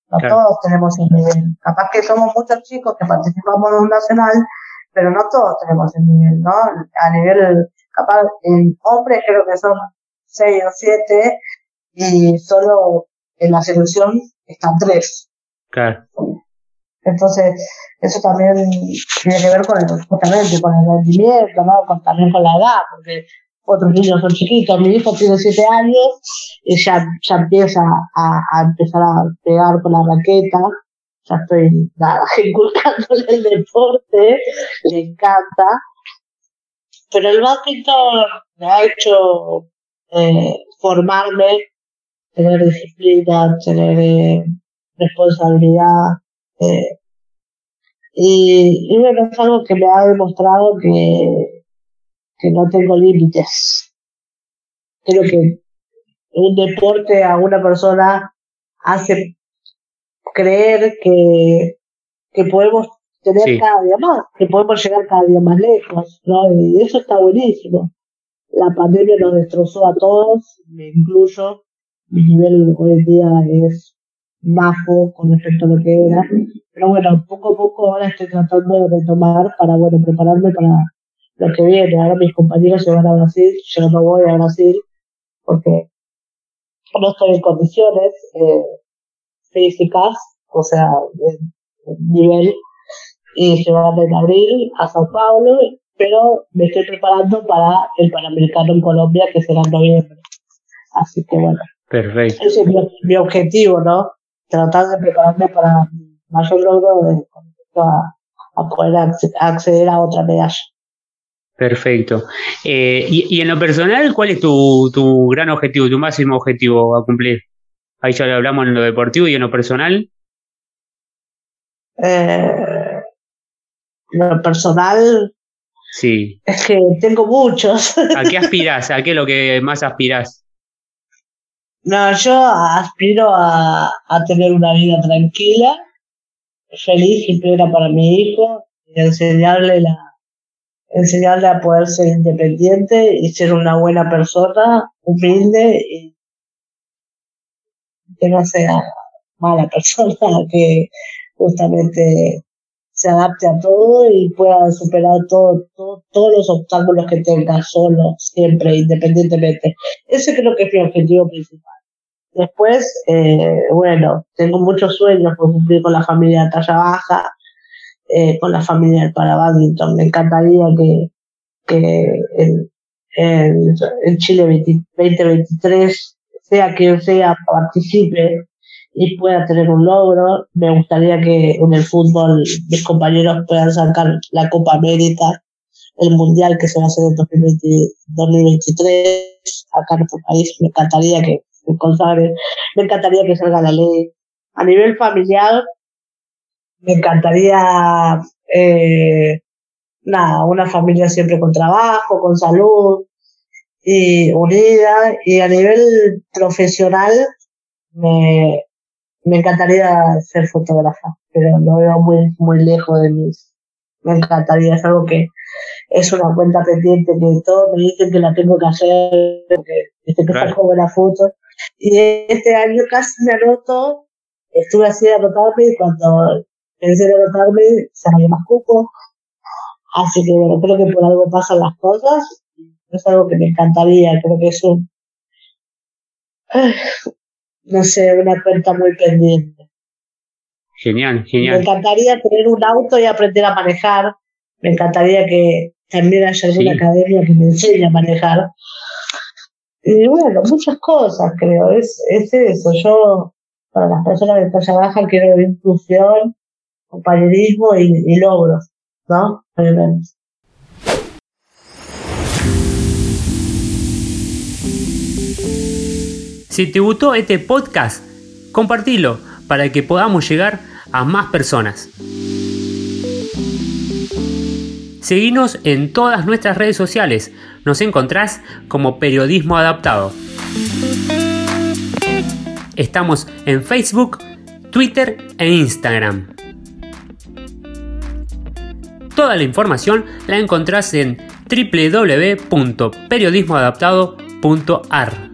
No todos tenemos el nivel. Capaz que somos muchos chicos que participamos en un nacional, pero no todos tenemos el nivel, ¿no? A nivel, capaz, en hombres creo que son seis o siete y solo en la selección están tres. Claro. Entonces, eso también tiene que ver con el, justamente con el rendimiento, ¿no? Con, también con la edad, porque otros niños son chiquitos. Mi hijo tiene siete años y ya, ya empieza a, a empezar a pegar con la raqueta. Ya estoy nada, (laughs) inculcándole el deporte, le encanta. Pero el badminton me ha hecho eh, formarme, tener disciplina, tener eh, responsabilidad, eh, y, bueno, es algo que me ha demostrado que, que no tengo límites. Creo que un deporte a una persona hace creer que, que podemos tener cada día más, que podemos llegar cada día más lejos, ¿no? Y eso está buenísimo. La pandemia nos destrozó a todos, me incluyo. Mi nivel hoy en día es bajo con respecto a lo que era. Pero bueno, poco a poco ahora estoy tratando de retomar para, bueno, prepararme para lo que viene. Ahora mis compañeros se van a Brasil, yo no voy a Brasil porque no estoy en condiciones eh, físicas, o sea, de, nivel, y se van en abril a Sao Paulo, pero me estoy preparando para el Panamericano en Colombia, que será en noviembre. Así que bueno. Perfecto. Ese es mi objetivo, ¿no? tratar de prepararme para mayor logro de, a, a, poder acceder a otra medalla. Perfecto. Eh, y, y, en lo personal, ¿cuál es tu, tu gran objetivo, tu máximo objetivo a cumplir? Ahí ya lo hablamos en lo deportivo y en lo personal. Eh, lo personal. Sí. Es que tengo muchos. ¿A qué aspiras? ¿A qué es lo que más aspiras? No, yo aspiro a, a tener una vida tranquila, feliz y plena para mi hijo, y enseñarle la enseñarle a poder ser independiente y ser una buena persona, humilde y que no sea mala (laughs) persona, que justamente se adapte a todo y pueda superar todo, todos los obstáculos que tenga solo, siempre, independientemente. Ese creo que es mi objetivo principal. Después, eh, bueno, tengo muchos sueños por cumplir con la familia de talla baja, eh, con la familia del para badminton. Me encantaría que, que en, en, Chile 2023, sea quien sea, participe y pueda tener un logro. Me gustaría que en el fútbol mis compañeros puedan sacar la Copa América, el Mundial que se va a hacer en 2023 acá en nuestro país. Me encantaría que me encantaría que salga la ley. A nivel familiar, me encantaría, eh, nada, una familia siempre con trabajo, con salud y unida. Y a nivel profesional, me, me encantaría ser fotógrafa, pero lo veo muy, muy lejos de mí. Me encantaría, es algo que es una cuenta pendiente que todos me dicen que la tengo que hacer, porque desde que saco buenas fotos y este año casi me anoto estuve así de anotarme y cuando pensé en anotarme se había más cupo. Así que bueno, creo que por algo pasan las cosas. Es algo que me encantaría, creo que es un, (sighs) no sé, una cuenta muy pendiente. Genial, genial. Me encantaría tener un auto y aprender a manejar. Me encantaría que también haya alguna academia que me enseñe a manejar. Y bueno, muchas cosas creo. Es, es eso. Yo, para las personas de talla baja, quiero inclusión, compañerismo y, y logros, ¿no? Si te gustó este podcast, compartilo para que podamos llegar a más personas. Seguinos en todas nuestras redes sociales. Nos encontrás como Periodismo Adaptado. Estamos en Facebook, Twitter e Instagram. Toda la información la encontrás en www.periodismoadaptado.ar.